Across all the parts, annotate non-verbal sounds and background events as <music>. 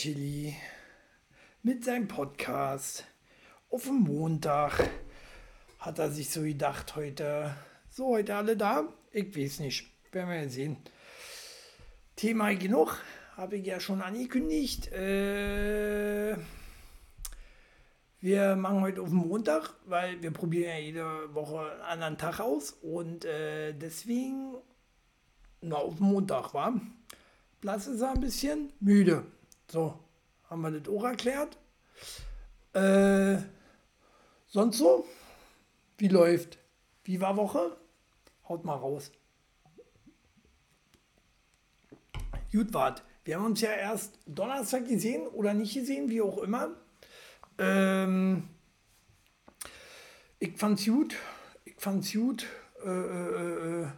Chili, mit seinem Podcast. Auf dem Montag hat er sich so gedacht, heute, so, heute alle da? Ich weiß nicht, werden wir ja sehen. Thema genug, habe ich ja schon angekündigt. Äh, wir machen heute auf den Montag, weil wir probieren ja jede Woche einen anderen Tag aus und äh, deswegen na, auf den Montag war. Platz ist ein bisschen müde. So, haben wir das auch erklärt. Äh, sonst so? Wie läuft? Wie war Woche? Haut mal raus. Gut, wart. Wir haben uns ja erst Donnerstag gesehen oder nicht gesehen, wie auch immer. Ähm, ich fand's gut. Ich fand's gut, äh, äh, äh,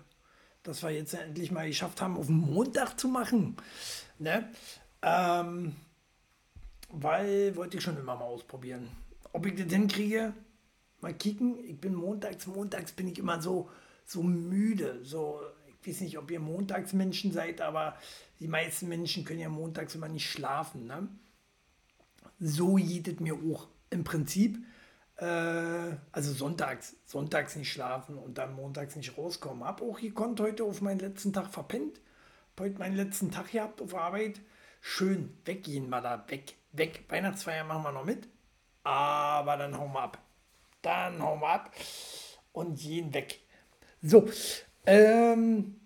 dass wir jetzt endlich mal geschafft haben, auf den Montag zu machen. Ne? Ähm, weil wollte ich schon immer mal ausprobieren. Ob ich das hinkriege, mal kicken. Ich bin montags, montags bin ich immer so, so müde. So, ich weiß nicht, ob ihr Montagsmenschen seid, aber die meisten Menschen können ja montags immer nicht schlafen. Ne? so geht mir auch im Prinzip. Äh, also sonntags, sonntags nicht schlafen und dann montags nicht rauskommen. Hab auch gekonnt heute auf meinen letzten Tag verpennt. Heute meinen letzten Tag gehabt auf Arbeit. Schön, weggehen wir da, weg, weg. Weihnachtsfeier machen wir noch mit, aber dann hauen wir ab. Dann hauen wir ab und gehen weg. So, ähm,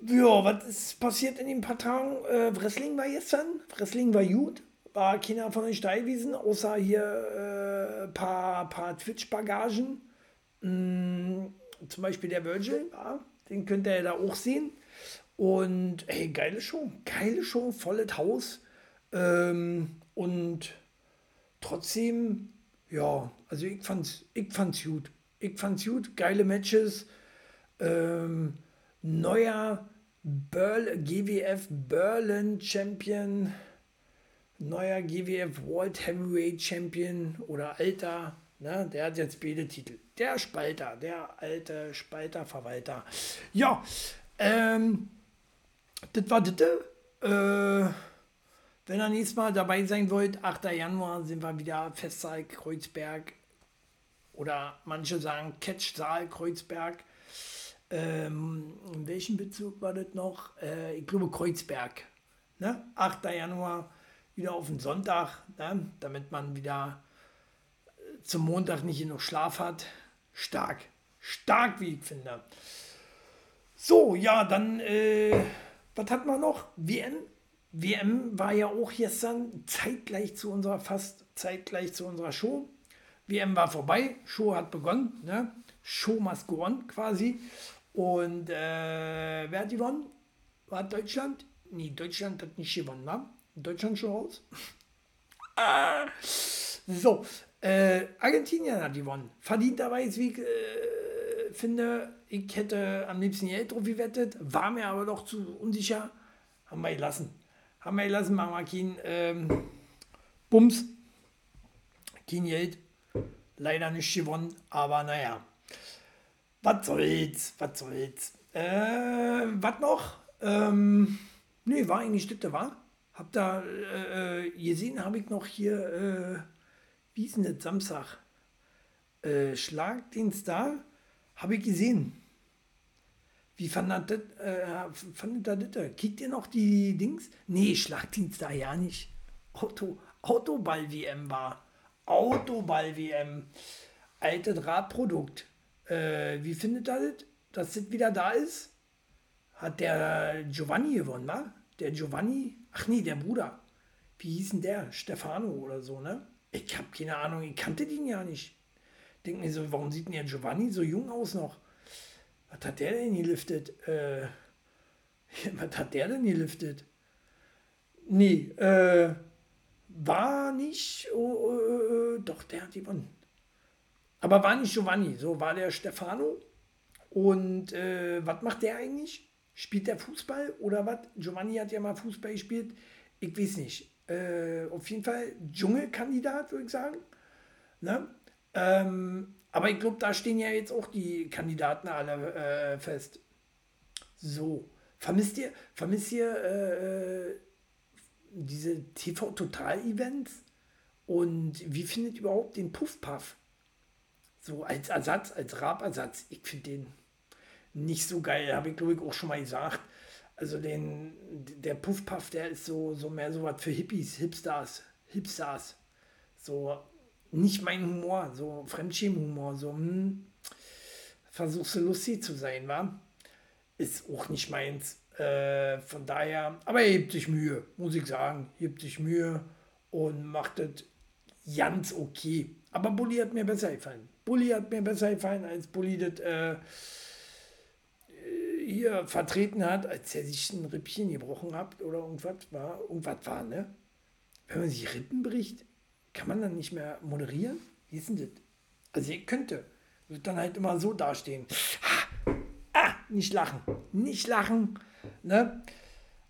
ja, was ist passiert in den paar Tagen? Äh, war gestern, Wrestling war gut war keiner von da gewesen, außer hier ein äh, paar, paar Twitch-Bagagen. Mm, zum Beispiel der Virgil, ja, den könnt ihr da auch sehen. Und hey, geile Show, geile Show, volles Haus. Ähm, und trotzdem, ja, also ich fand's, ich fand's gut. Ich fand's gut, geile Matches. Ähm, neuer Berl GWF Berlin Champion neuer GWF World Heavyweight Champion oder alter, ne, der hat jetzt beide Titel. Der Spalter, der alte Spalter-Verwalter. Ja, ähm, das war das. Äh, wenn ihr nächstes Mal dabei sein wollt, 8. Januar sind wir wieder Festsaal Kreuzberg oder manche sagen Catchsaal Kreuzberg. Ähm, in welchem Bezug war das noch? Äh, ich glaube Kreuzberg. Ne? 8. Januar wieder auf den Sonntag, ne, damit man wieder äh, zum Montag nicht genug Schlaf hat. Stark, stark, wie ich finde. So, ja, dann, äh, was hat man noch? WM. WM war ja auch gestern zeitgleich zu unserer, fast zeitgleich zu unserer Show. WM war vorbei, Show hat begonnen, ne? Show must go on quasi. Und äh, wer hat gewonnen? War Deutschland? Nee, Deutschland hat nicht gewonnen, ne? Deutschland schon raus? <laughs> ah. So, äh, Argentinien hat gewonnen. Verdienterweise, wie äh, finde, ich hätte am liebsten Geld drauf gewettet, war mir aber doch zu unsicher. Haben wir gelassen. Haben wir gelassen, machen wir kein ähm, Bums. Kein Geld. Leider nicht gewonnen, aber naja. Was soll's, was soll's. Äh, was noch? Ähm, nee, war eigentlich das, war? Hab da äh, äh, gesehen, habe ich noch hier, äh, wie ist denn das, Samstag? Äh, Schlagdienst da, habe ich gesehen. Wie fandet das, äh, fandet das, das? Kickt ihr noch die Dings? Nee, Schlagdienst da ja nicht. Auto, Autoball-WM war. Autoball-WM. Altes Radprodukt. Äh, wie findet ihr das, dass das wieder da ist? Hat der Giovanni gewonnen, wa? Der Giovanni Ach nee, der Bruder. Wie hieß denn der? Stefano oder so, ne? Ich habe keine Ahnung, ich kannte den ja nicht. Denke mir so, warum sieht denn der Giovanni so jung aus noch? Was hat der denn geliftet? Äh, <laughs> was hat der denn geliftet? Nee, äh, war nicht, oh, äh, doch, der hat gewonnen. Aber war nicht Giovanni, so war der Stefano. Und äh, was macht der eigentlich? Spielt der Fußball oder was? Giovanni hat ja mal Fußball gespielt. Ich weiß nicht. Äh, auf jeden Fall Dschungelkandidat, würde ich sagen. Ne? Ähm, aber ich glaube, da stehen ja jetzt auch die Kandidaten alle äh, fest. So, Vermisst ihr, vermisst ihr äh, diese TV-Total-Events? Und wie findet ihr überhaupt den Puff-Puff? So als Ersatz, als Rabersatz. Ich finde den nicht so geil. Habe ich, glaube ich, auch schon mal gesagt. Also den, der Puff-Puff, der ist so, so mehr so was für Hippies, Hipsters, Hipsters. So nicht mein Humor, so Fremdschämen-Humor, so hm, versuchst du lustig zu sein, wa? Ist auch nicht meins. Äh, von daher, aber er hebt sich Mühe, muss ich sagen. Hebt sich Mühe und macht das ganz okay. Aber Bully hat mir besser gefallen. Bully hat mir besser gefallen, als Bully das äh, hier vertreten hat, als er sich ein Rippchen gebrochen hat oder irgendwas war. Irgendwas war, ne? Wenn man sich Rippen bricht, kann man dann nicht mehr moderieren? Wie ist denn das? Also ihr könnte. Dann halt immer so dastehen. Ah, nicht lachen. Nicht lachen. Ne?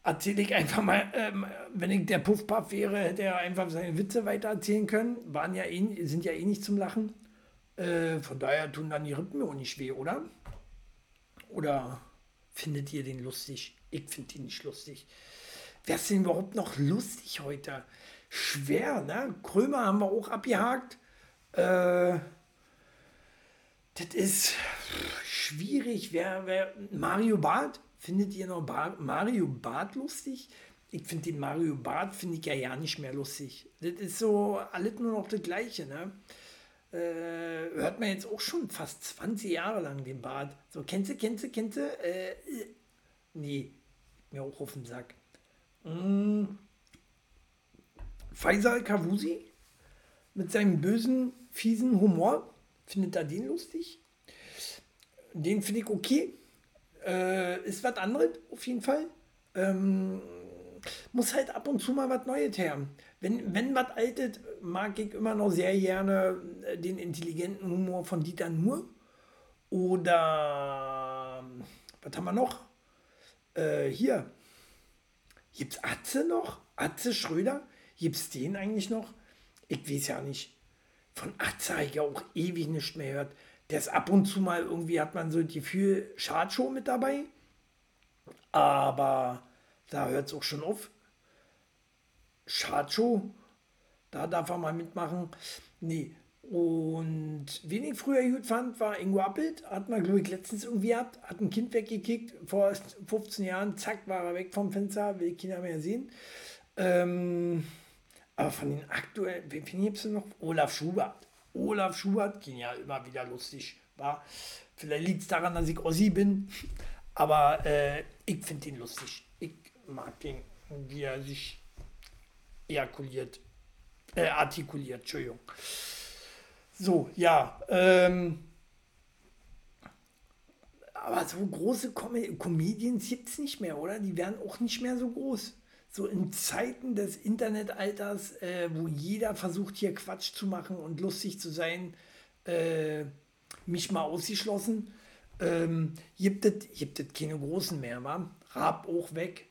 Erzähle ich einfach mal, ähm, wenn ich der Puffpuff wäre, hätte er einfach seine Witze weiter erzählen können. Waren ja eh, sind ja eh nicht zum Lachen. Äh, von daher tun dann die Rippen auch nicht weh, oder? Oder findet ihr den lustig? Ich finde ihn nicht lustig. Wer ist denn überhaupt noch lustig heute? Schwer, ne? Krömer haben wir auch abgehakt. Äh, das ist schwierig. Wer, wer, Mario Barth? Findet ihr noch Bar Mario Barth lustig? Ich finde den Mario Barth finde ich ja ja nicht mehr lustig. Das ist so alles nur noch das Gleiche, ne? äh, hört man jetzt auch schon fast 20 Jahre lang den Bart. So, kennst du, kennst du, kennst du? Äh, nee, mir auch auf den Sack. Mm. Faisal Kavusi mit seinem bösen, fiesen Humor. Findet er den lustig? Den finde ich okay. Äh, ist was anderes, auf jeden Fall. Ähm, muss halt ab und zu mal was Neues her. Wenn, wenn was Altes, mag ich immer noch sehr gerne äh, den intelligenten Humor von Dieter Nuhr. Oder, was haben wir noch? Äh, hier, es Atze noch? Atze Schröder? Gibt es den eigentlich noch? Ich weiß ja nicht. Von ja auch ewig nicht mehr gehört. Der ist ab und zu mal irgendwie, hat man so das Gefühl, Schadshow mit dabei. Aber da hört es auch schon auf. Schacho, da darf er mal mitmachen. Nee. Und wen ich früher gut fand, war Ingo Appelt. Hat man, glaube ich, letztens irgendwie gehabt. Hat ein Kind weggekickt. Vor 15 Jahren, zack, war er weg vom Fenster. Will keiner mehr sehen. Ähm, aber von den aktuellen, wen gibt es noch? Olaf Schubert. Olaf Schubert, genial, immer wieder lustig. War. Vielleicht liegt es daran, dass ich Ossi bin. Aber äh, ich finde ihn lustig. Ich mag den, wie er sich ejakuliert, äh, artikuliert, Entschuldigung. So, ja, ähm, aber so große Com Comedians gibt es nicht mehr, oder? Die werden auch nicht mehr so groß. So in Zeiten des Internetalters, äh, wo jeder versucht, hier Quatsch zu machen und lustig zu sein, äh, mich mal ausgeschlossen, ähm, gibt es keine großen mehr, wa? Raab auch weg.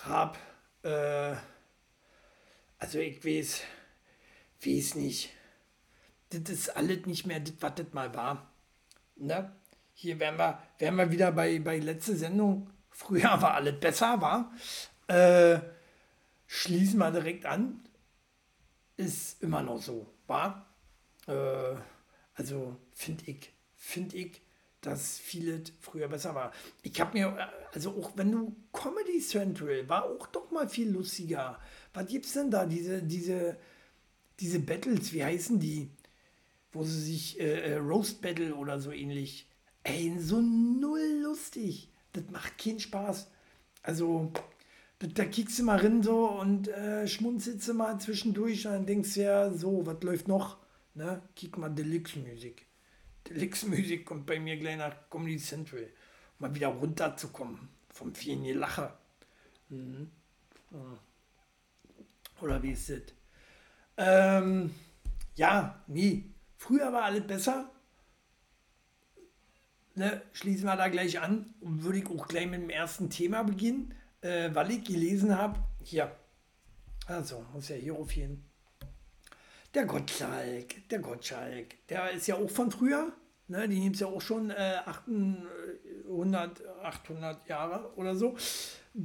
Raab, äh, also ich weiß, weiß nicht. Das ist alles nicht mehr das, was das mal war. Ne? Hier wären wir, wären wir wieder bei, bei letzter Sendung. Früher war alles besser, war. Äh, schließen wir direkt an. Ist immer noch so, war. Äh, also finde ich, finde ich, dass vieles früher besser war. Ich habe mir, also auch wenn du Comedy Central war auch doch mal viel lustiger. Was gibt's denn da? Diese, diese, diese Battles, wie heißen die? Wo sie sich äh, äh Roast Battle oder so ähnlich. Ey, so null lustig. Das macht keinen Spaß. Also, da kickst du mal rein so und äh, schmunzelst du mal zwischendurch und dann denkst du ja, so, was läuft noch? Ne? Kick mal Deluxe-Musik. Deluxe-Musik kommt bei mir gleich nach Comedy Central. Um mal wieder runterzukommen vom vielen Gelache. Mhm. Mhm. Oder wie ist das? Ähm, ja, nie. Früher war alles besser. Ne, schließen wir da gleich an und würde ich auch gleich mit dem ersten Thema beginnen, äh, weil ich gelesen habe, hier, also muss ja hier aufgehen. Der Gottschalk, der Gottschalk, der ist ja auch von früher, ne, die nimmt es ja auch schon äh, 8, 100, 800 Jahre oder so.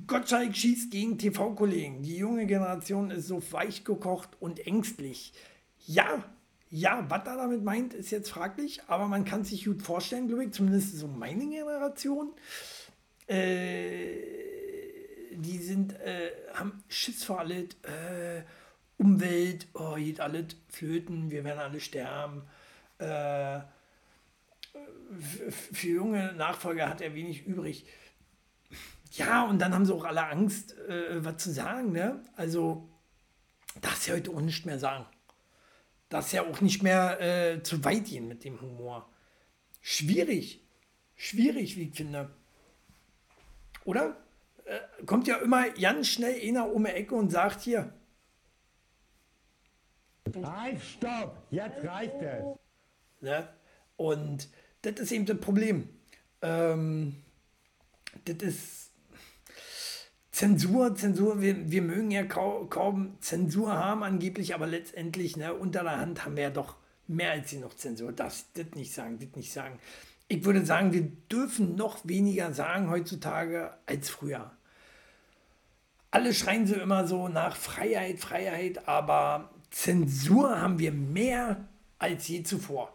Gottschalk schießt gegen TV-Kollegen. Die junge Generation ist so weich gekocht und ängstlich. Ja, ja, was er damit meint, ist jetzt fraglich, aber man kann sich gut vorstellen, glaube ich, zumindest so meine Generation. Äh, die sind, äh, haben Schiss vor alles, äh, Umwelt, oh, geht alles flöten, wir werden alle sterben. Äh, für junge Nachfolger hat er wenig übrig. Ja, und dann haben sie auch alle Angst, äh, was zu sagen. Ne? Also, das ja heute auch nicht mehr sagen. Das ist ja auch nicht mehr äh, zu weit gehen mit dem Humor. Schwierig. Schwierig, wie ich finde. Oder? Äh, kommt ja immer ganz schnell einer um die Ecke und sagt hier. Halt, stopp! Jetzt reicht es! Ne? Und das ist eben das Problem. Ähm, das ist Zensur, Zensur, wir, wir mögen ja kaum, kaum Zensur haben angeblich, aber letztendlich ne, unter der Hand haben wir ja doch mehr als noch Zensur. Das, das nicht sagen, das nicht sagen. Ich würde sagen, wir dürfen noch weniger sagen heutzutage als früher. Alle schreien sie immer so nach Freiheit, Freiheit, aber Zensur haben wir mehr als je zuvor.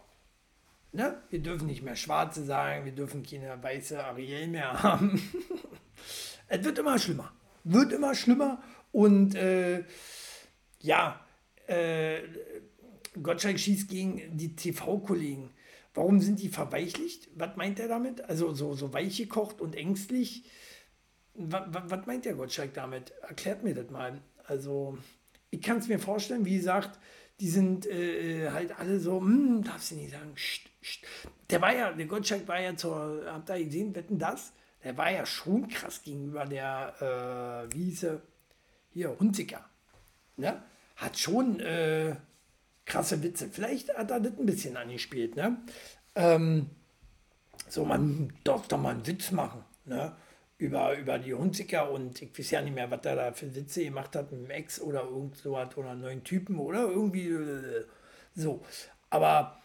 Ne? Wir dürfen nicht mehr Schwarze sagen, wir dürfen keine weiße Ariel mehr <laughs> haben. es wird immer schlimmer. Wird immer schlimmer. Und äh, ja, äh, Gottschalk schießt gegen die TV-Kollegen. Warum sind die verweichlicht? Was meint er damit? Also so, so weich gekocht und ängstlich. Was, meint der Gottschalk damit? Erklärt mir das mal. Also, ich kann es mir vorstellen, wie gesagt, die sind äh, halt alle so, hm, darfst du nicht sagen, Scht, Scht. Der war ja, der Gottschalk war ja zur, habt ihr gesehen, wetten das? Der war ja schon krass gegenüber der, äh, wie hieß er, hier, Hunziker. Ne? Hat schon äh, krasse Witze. Vielleicht hat er das ein bisschen angespielt. Ne? Ähm, so, man darf doch mal einen Witz machen. Ne? Über, über die Hunziker und ich weiß ja nicht mehr, was er da für Witze gemacht hat mit dem Ex oder irgend so was oder neuen Typen oder irgendwie äh, so. Aber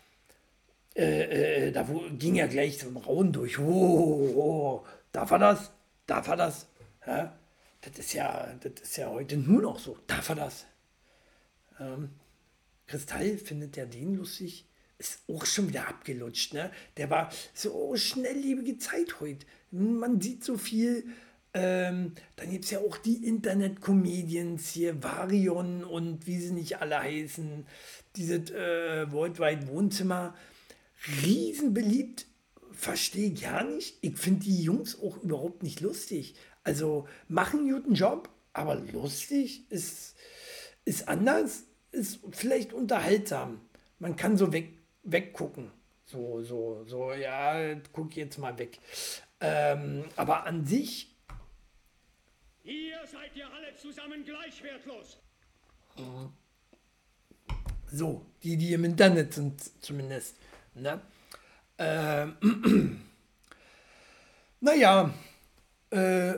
äh, äh, da wo, ging ja gleich so ein Rauen durch. Oh, oh, oh, darf er das? Darf er das? Ja? Das ist ja, das ist ja heute nur noch so. Darf er das? Ähm, Kristall findet ja den lustig ist auch schon wieder abgelutscht. Ne? Der war so schnelllebige Zeit heute. Man sieht so viel. Ähm, dann gibt es ja auch die Internet-Comedians hier, Varion und wie sie nicht alle heißen. Dieses äh, Worldwide Wohnzimmer. Riesenbeliebt. Verstehe gar nicht. Ich finde die Jungs auch überhaupt nicht lustig. Also machen einen guten Job, aber lustig ist, ist anders, ist vielleicht unterhaltsam. Man kann so weg, weggucken. So, so, so, ja, guck jetzt mal weg. Ähm, aber an sich. Ihr seid ja alle zusammen gleich wertlos. So, die, die im Internet sind zumindest. Ne? Ähm, <clears throat> naja, äh,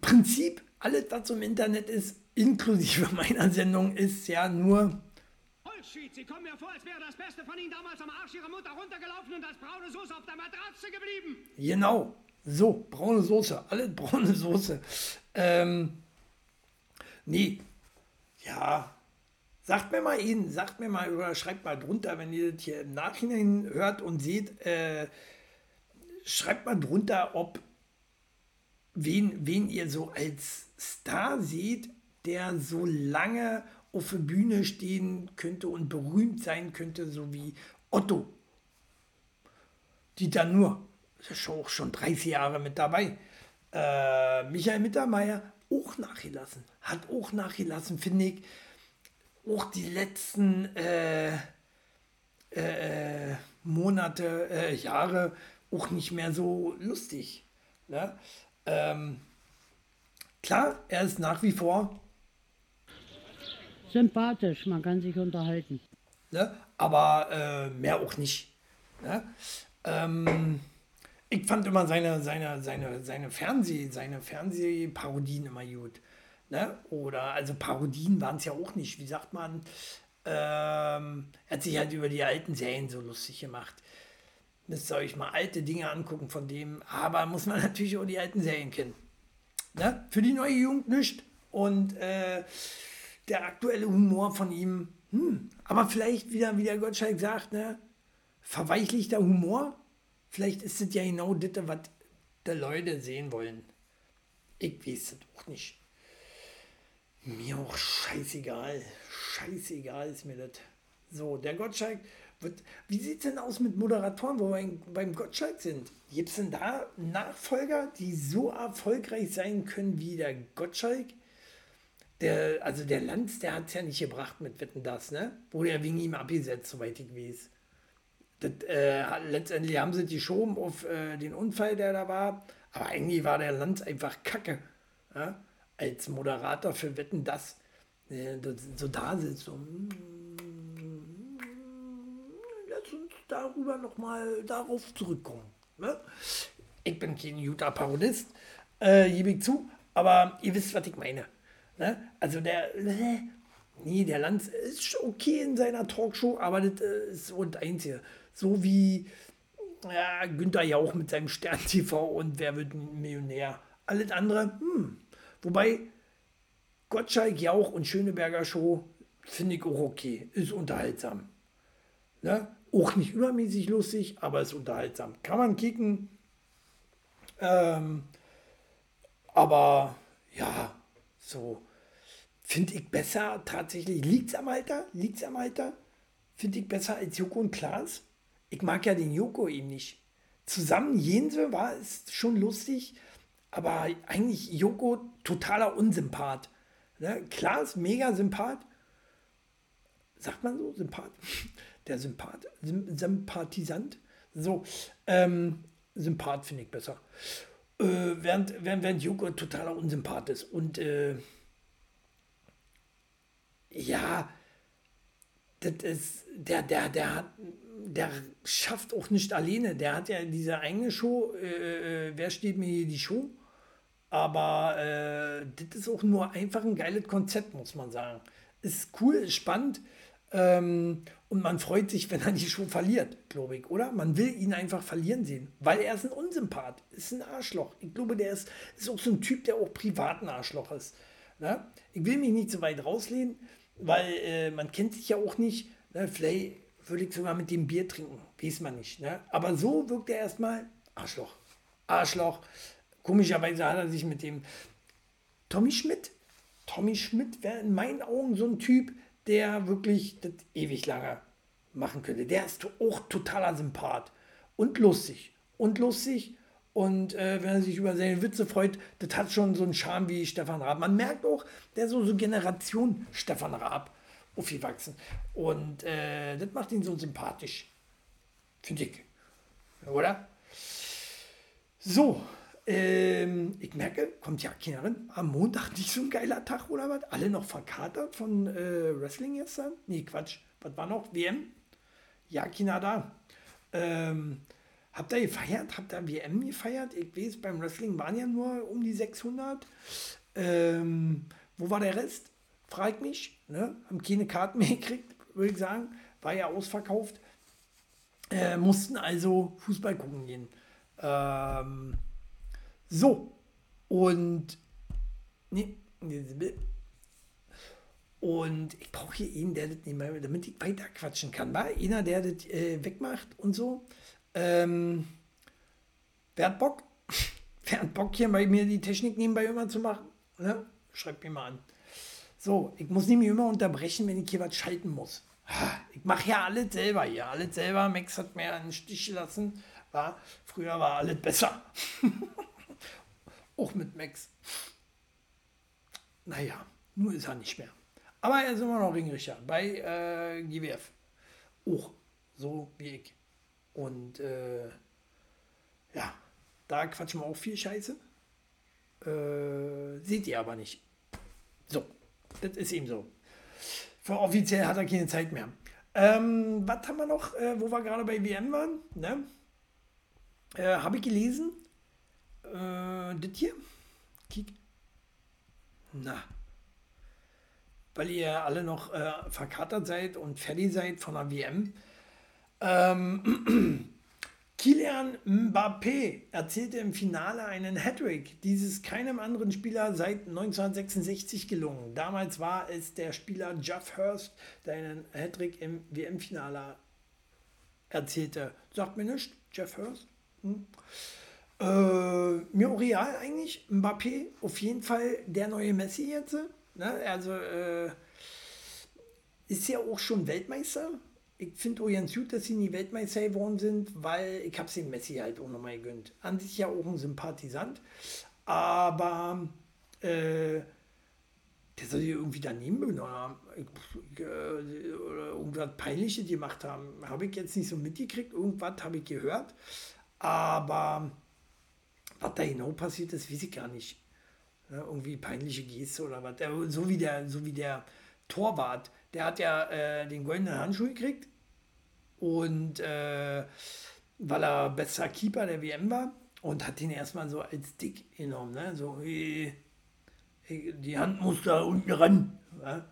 Prinzip, alles, was im Internet ist, inklusive <laughs> meiner Sendung, ist ja nur Bullshit! Sie kommen mir vor, als wäre das Beste von Ihnen damals am Arsch Ihrer Mutter runtergelaufen und als braune Soße auf der Matratze geblieben. Genau. So, braune Soße. Alle <laughs> braune Soße. Ähm, nee. Ja. Sagt mir mal ihn, sagt mir mal oder schreibt mal drunter, wenn ihr das hier im Nachhinein hört und seht, äh, schreibt mal drunter, ob wen, wen ihr so als Star seht, der so lange auf der Bühne stehen könnte und berühmt sein könnte, so wie Otto. Dieter Nur, ist auch schon 30 Jahre mit dabei. Äh, Michael Mittermeier auch nachgelassen. Hat auch nachgelassen, finde ich. Auch die letzten äh, äh, Monate, äh, Jahre auch nicht mehr so lustig. Ne? Ähm, klar, er ist nach wie vor sympathisch, man kann sich unterhalten. Ne? Aber äh, mehr auch nicht. Ne? Ähm, ich fand immer seine, seine, seine, seine Fernseh, seine Fernsehparodien immer gut. Ne? Oder, also Parodien waren es ja auch nicht. Wie sagt man? Ähm, er hat sich halt über die alten Serien so lustig gemacht. Müsst ihr euch mal alte Dinge angucken von dem. Aber muss man natürlich auch die alten Serien kennen. Ne? Für die neue Jugend nicht. Und äh, der aktuelle Humor von ihm, hm, aber vielleicht wieder, wie der Gottschalk sagt, ne, verweichlichter Humor. Vielleicht ist es ja genau das, was die Leute sehen wollen. Ich weiß es auch nicht. Mir auch scheißegal. Scheißegal ist mir das. So, der Gottschalk wird. Wie sieht es denn aus mit Moderatoren, wo wir beim Gottschalk sind? Gibt es denn da Nachfolger, die so erfolgreich sein können wie der Gottschalk? Der, also der Lanz, der hat es ja nicht gebracht mit Wetten das, ne? Wurde ja wegen ihm abgesetzt, soweit ich weiß. Das, äh, letztendlich haben sie die schoben auf äh, den Unfall, der da war. Aber eigentlich war der Lanz einfach kacke. Ja? Als Moderator für Wetten das. Äh, das so da sitzt. So, mm, lass uns darüber nochmal darauf zurückkommen. Ne? Ich bin kein guter Parodist, äh, gebe ich zu. Aber ihr wisst, was ich meine. Ne? Also der, äh, nee, der Lanz ist okay in seiner Talkshow, aber das äh, ist so das Einzige. So wie ja, Günther Jauch mit seinem Stern TV und Wer wird Millionär. Alles andere, hm. Wobei Gottschalk, Jauch und Schöneberger Show finde ich auch okay. Ist unterhaltsam. Ne? Auch nicht übermäßig lustig, aber ist unterhaltsam. Kann man kicken. Ähm, aber ja, so finde ich besser tatsächlich. Liegt es am Alter? Liegt es am Alter? Finde ich besser als Joko und Klaas. Ich mag ja den Joko eben nicht. Zusammen Jense war es schon lustig, aber eigentlich Joko totaler Unsympath. Ne? Klaas mega Sympath. Sagt man so? Sympath? <laughs> Der Sympath. Sympathisant. So, ähm, Sympath finde ich besser. Äh, während, während, während Joko totaler Unsympath ist. Und äh, ja, das ist, der, der, der hat, der schafft auch nicht alleine. Der hat ja diese eigene Show, äh, äh, wer steht mir hier die Show? Aber äh, das ist auch nur einfach ein geiles Konzept, muss man sagen. Ist cool, ist spannend ähm, und man freut sich, wenn er die Show verliert, glaube ich, oder? Man will ihn einfach verlieren sehen, weil er ist ein Unsympath, ist ein Arschloch. Ich glaube, der ist, ist auch so ein Typ, der auch privat ein Arschloch ist. Ne? Ich will mich nicht so weit rauslehnen, weil äh, man kennt sich ja auch nicht. Ne? Vielleicht würde ich sogar mit dem Bier trinken, weiß man nicht. Ne? Aber so wirkt er erstmal Arschloch. Arschloch. Komischerweise hat er sich mit dem Tommy Schmidt. Tommy Schmidt wäre in meinen Augen so ein Typ, der wirklich das ewig lange machen könnte. Der ist auch totaler Sympath und lustig. Und lustig. Und äh, wenn er sich über seine Witze freut, das hat schon so einen Charme wie Stefan Raab. Man merkt auch, der ist so, so Generation Stefan Raab aufgewachsen. Und äh, das macht ihn so sympathisch. Finde ich. Oder? So, ähm, ich merke, kommt ja keiner rein. Am Montag <laughs> nicht so ein geiler Tag oder was? Alle noch verkatert von äh, Wrestling gestern? Nee, Quatsch. Was war noch? WM? Ja, keiner da. Ähm, Habt ihr gefeiert? Habt ihr WM gefeiert? Ich weiß, beim Wrestling waren ja nur um die 600. Ähm, wo war der Rest? Frag mich. Ne? Haben keine Karten mehr <laughs> gekriegt, würde ich sagen. War ja ausverkauft. Äh, mussten also Fußball gucken gehen. Ähm, so. Und. Nee, und ich brauche hier einen, der das nicht mehr, damit ich weiter quatschen kann. War einer, der das äh, wegmacht und so. Ähm, wer hat Bock? <laughs> wer hat Bock, hier bei mir die Technik nebenbei immer zu machen? Ne? Schreibt mir mal an. So, ich muss nämlich immer unterbrechen, wenn ich hier was schalten muss. Ich mache ja alles selber hier, alles selber. Max hat mir einen Stich gelassen. War, früher war alles besser. <laughs> Auch mit Max. Naja, nur ist er nicht mehr. Aber er ist immer noch Ringrichter bei äh, GWF. Auch so wie ich. Und äh, ja, da quatschen wir auch viel Scheiße. Äh, seht ihr aber nicht. So, das ist eben so. Für offiziell hat er keine Zeit mehr. Ähm, was haben wir noch, äh, wo wir gerade bei WM waren? Ne? Äh, Habe ich gelesen. Äh, das hier. Kick. Na. Weil ihr alle noch äh, verkatert seid und fertig seid von der WM. Ähm, <clears throat> Kilian Mbappé erzielte im Finale einen Hattrick. Dies ist keinem anderen Spieler seit 1966 gelungen. Damals war es der Spieler Jeff Hurst, der einen Hattrick im WM-Finale erzielte. Sagt mir nicht, Jeff Hurst? Hm? Äh, mir auch real eigentlich. Mbappé, auf jeden Fall der neue Messi jetzt. Ne? Also äh, ist ja auch schon Weltmeister ich finde auch ganz gut, dass sie nie Weltmeister geworden sind, weil ich habe es dem Messi halt auch nochmal gegönnt. An sich ja auch ein Sympathisant, aber äh, der soll hier irgendwie daneben oder, äh, oder irgendwas Peinliches gemacht haben. Habe ich jetzt nicht so mitgekriegt, irgendwas habe ich gehört, aber was da genau passiert ist, weiß ich gar nicht. Ja, irgendwie peinliche Geste oder was. So wie der, so wie der Torwart, der hat ja äh, den goldenen Handschuh gekriegt und äh, weil er bester Keeper der WM war und hat ihn erstmal so als dick genommen. Ne? So, hey, hey, die Hand muss da unten ran. Ja?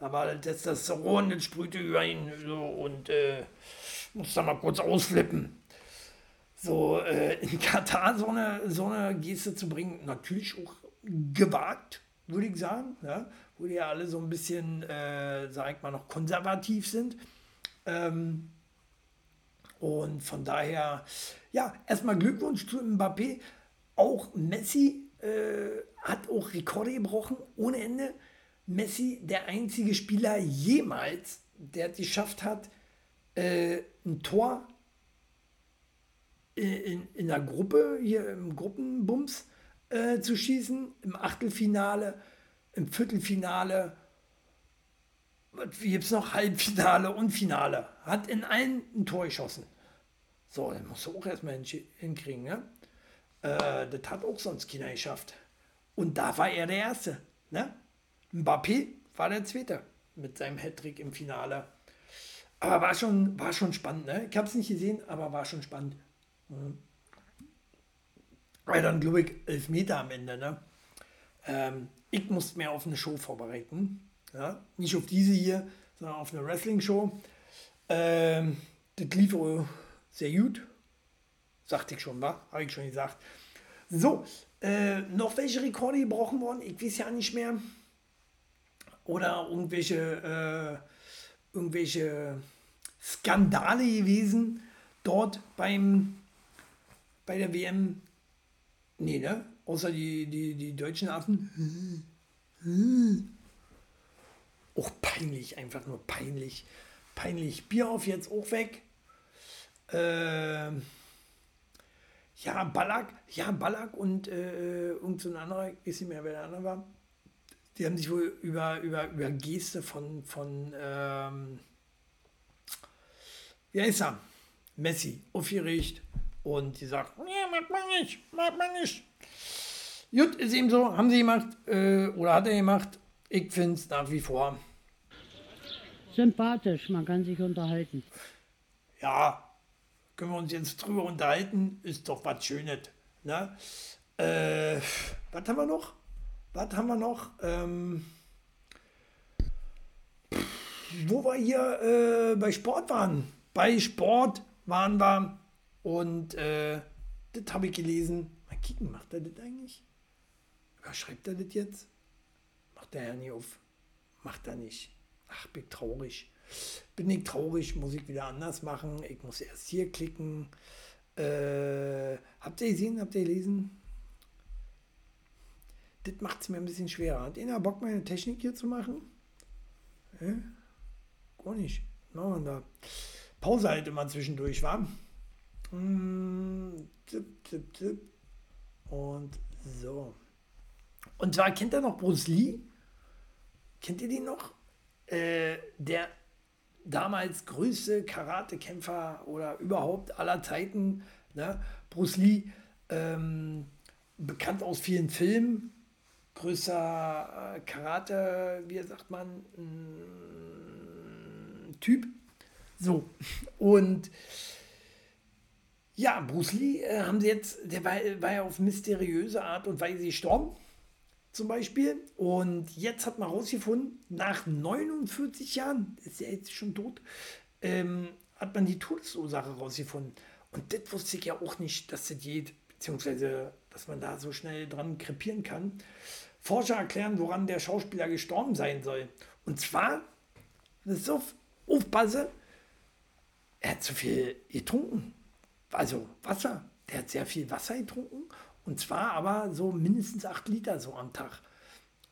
Aber das Testosteron, das sprühte über ihn so, und äh, muss da mal kurz ausflippen. So äh, in Katar so eine, so eine Geste zu bringen, natürlich auch gewagt, würde ich sagen. Ja? Wo die ja alle so ein bisschen, äh, sag ich mal, noch konservativ sind. Ähm, und von daher, ja, erstmal Glückwunsch zu Mbappé. Auch Messi äh, hat auch Rekorde gebrochen, ohne Ende. Messi, der einzige Spieler jemals, der es geschafft hat, äh, ein Tor in, in der Gruppe, hier im Gruppenbums äh, zu schießen, im Achtelfinale, im Viertelfinale, wie gibt es noch Halbfinale und Finale. Hat in allen ein Tor geschossen. So, dann musst du auch erstmal hinkriegen. Ne? Äh, das hat auch sonst keiner geschafft. Und da war er der Erste. Ne? Mbappé war der Zweite mit seinem Hattrick im Finale. Aber war schon, war schon spannend. Ne? Ich habe es nicht gesehen, aber war schon spannend. Mhm. Weil dann, glaube ich, elf Meter am Ende. Ne? Ähm, ich musste mir auf eine Show vorbereiten. Ja? Nicht auf diese hier, sondern auf eine Wrestling-Show. Ähm, das lief sehr gut. Sagte ich schon, war? Habe ich schon gesagt. So, äh, noch welche Rekorde gebrochen worden? Ich weiß ja nicht mehr. Oder irgendwelche, äh, irgendwelche Skandale gewesen dort beim, bei der WM. Nee, ne? Außer die, die, die deutschen Affen. Auch peinlich, einfach nur peinlich. Peinlich. Bier auf jetzt auch weg. Äh, ja, Ballack, ja, Ballack und äh, irgend so ein anderer, ich weiß nicht mehr, wer der andere war. Die haben sich wohl über, über, über Geste von, von ähm, wie heißt er? Messi aufgeregt und die sagt, ja, macht man nicht, macht man nicht. Gut, ist eben so, haben sie gemacht äh, oder hat er gemacht. Ich finde es nach wie vor. Sympathisch, man kann sich unterhalten. Ja, können wir uns jetzt drüber unterhalten, ist doch was Schönes. Ne? Äh, was haben wir noch? Was haben wir noch? Ähm, wo wir hier äh, bei Sport waren. Bei Sport waren wir und äh, das habe ich gelesen. Mal kicken, macht er das eigentlich? Schreibt er das jetzt? Macht er ja nie auf. Macht er nicht. Ach, bin traurig bin ich traurig, muss ich wieder anders machen. Ich muss erst hier klicken. Äh, habt ihr gesehen, habt ihr gelesen? Das macht es mir ein bisschen schwerer. Hat einer Bock, meine Technik hier zu machen? Äh? Gar nicht. Machen wir da. Pause halt immer zwischendurch, war. Mm, tipp, tipp, tipp. Und so. Und zwar kennt ihr noch Bruce Lee? Kennt ihr den noch? Äh, der damals größte Karatekämpfer oder überhaupt aller Zeiten. Ne? Bruce Lee, ähm, bekannt aus vielen Filmen, größer äh, Karate, wie sagt man, äh, Typ. So, und ja, Bruce Lee äh, haben sie jetzt, der war, war ja auf mysteriöse Art und Weise gestorben zum Beispiel. Und jetzt hat man herausgefunden, nach 49 Jahren, ist er jetzt schon tot, ähm, hat man die Todesursache herausgefunden. Und das wusste ich ja auch nicht, dass das geht, beziehungsweise dass man da so schnell dran krepieren kann. Forscher erklären, woran der Schauspieler gestorben sein soll. Und zwar, das ist auf, aufpasse, er hat zu viel getrunken. Also Wasser. Der hat sehr viel Wasser getrunken. Und zwar aber so mindestens acht Liter so am Tag.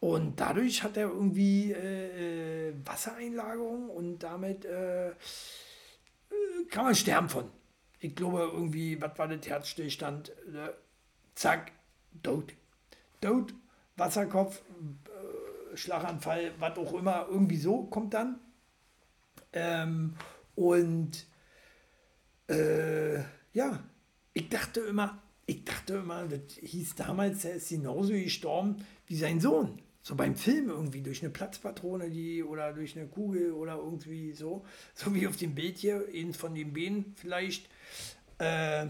Und dadurch hat er irgendwie äh, äh Wassereinlagerung und damit äh, äh, kann man sterben von. Ich glaube irgendwie, was war das Herzstillstand? Äh, zack, tot. Tot, Wasserkopf, äh, Schlaganfall, was auch immer, irgendwie so kommt dann. Ähm, und ja, ich dachte immer, ich dachte immer, das hieß damals, er ist genauso gestorben wie sein Sohn. So beim Film irgendwie durch eine Platzpatrone die oder durch eine Kugel oder irgendwie so. So wie auf dem Bild hier, eins von den Beinen vielleicht. Äh,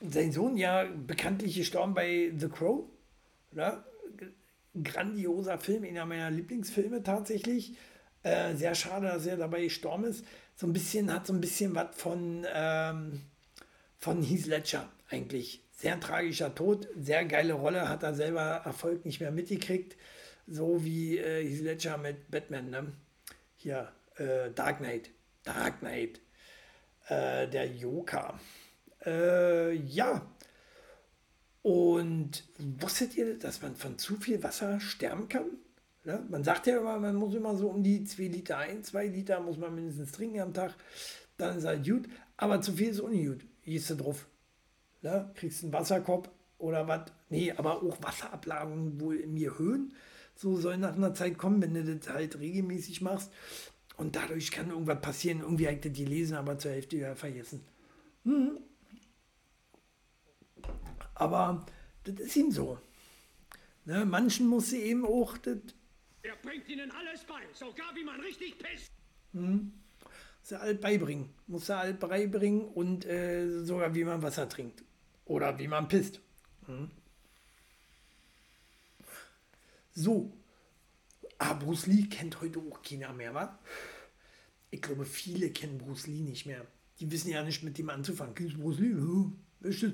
sein Sohn ja bekanntlich gestorben bei The Crow. Oder? Grandioser Film, einer meiner Lieblingsfilme tatsächlich. Äh, sehr schade, dass er dabei gestorben ist. So ein bisschen, hat so ein bisschen was von, ähm, von Heath Ledger eigentlich. Sehr tragischer Tod, sehr geile Rolle, hat er selber Erfolg nicht mehr mitgekriegt. So wie äh, Heath Ledger mit Batman, ne? Hier, äh, Dark Knight. Dark Knight. Äh, der Joker. Äh, ja. Und wusstet ihr, dass man von zu viel Wasser sterben kann? Ja, man sagt ja immer, man muss immer so um die 2 Liter ein, 2 Liter muss man mindestens trinken am Tag. Dann ist halt gut. Aber zu viel ist auch nicht gut. Gehst du drauf. Ja, kriegst einen Wasserkopf oder was. Nee, aber auch Wasserablagerungen wohl in mir Höhen. So soll nach einer Zeit kommen, wenn du das halt regelmäßig machst. Und dadurch kann irgendwas passieren. Irgendwie habe ich das gelesen, aber zur Hälfte wieder vergessen. Hm. Aber das ist ihm so. Ne, manchen muss sie eben auch das er bringt ihnen alles bei, sogar wie man richtig pisst. Hm. Muss er alt beibringen. Muss er alt beibringen und äh, sogar wie man Wasser trinkt. Oder wie man pisst. Hm. So. Ah, Bruce Lee kennt heute auch keiner mehr, wa? Ich glaube, viele kennen Bruce Lee nicht mehr. Die wissen ja nicht, mit dem anzufangen. Kennst du Bruce Lee? Wer ist das?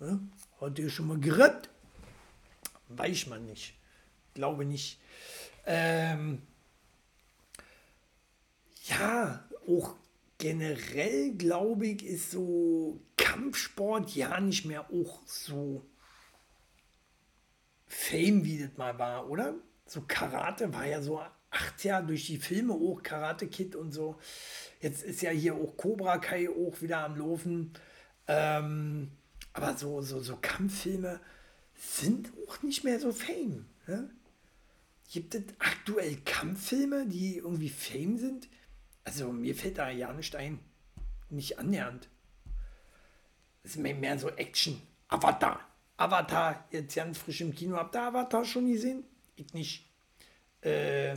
Ja? Hat der schon mal gerettet? Weiß man nicht. Glaube nicht. Ähm, ja, auch generell glaube ich, ist so Kampfsport ja nicht mehr auch so Fame, wie das mal war, oder? So Karate war ja so 80er durch die Filme auch, Karate Kid und so. Jetzt ist ja hier auch Cobra Kai auch wieder am Laufen. Ähm, aber so, so, so Kampffilme sind auch nicht mehr so Fame. Ne? Gibt es aktuell Kampffilme, die irgendwie Fame sind? Also mir fällt da ja nicht ein. Nicht annähernd. Das ist mehr so Action. Avatar. Avatar, jetzt ganz frisch im Kino. Habt ihr Avatar schon gesehen? Ich nicht. Äh,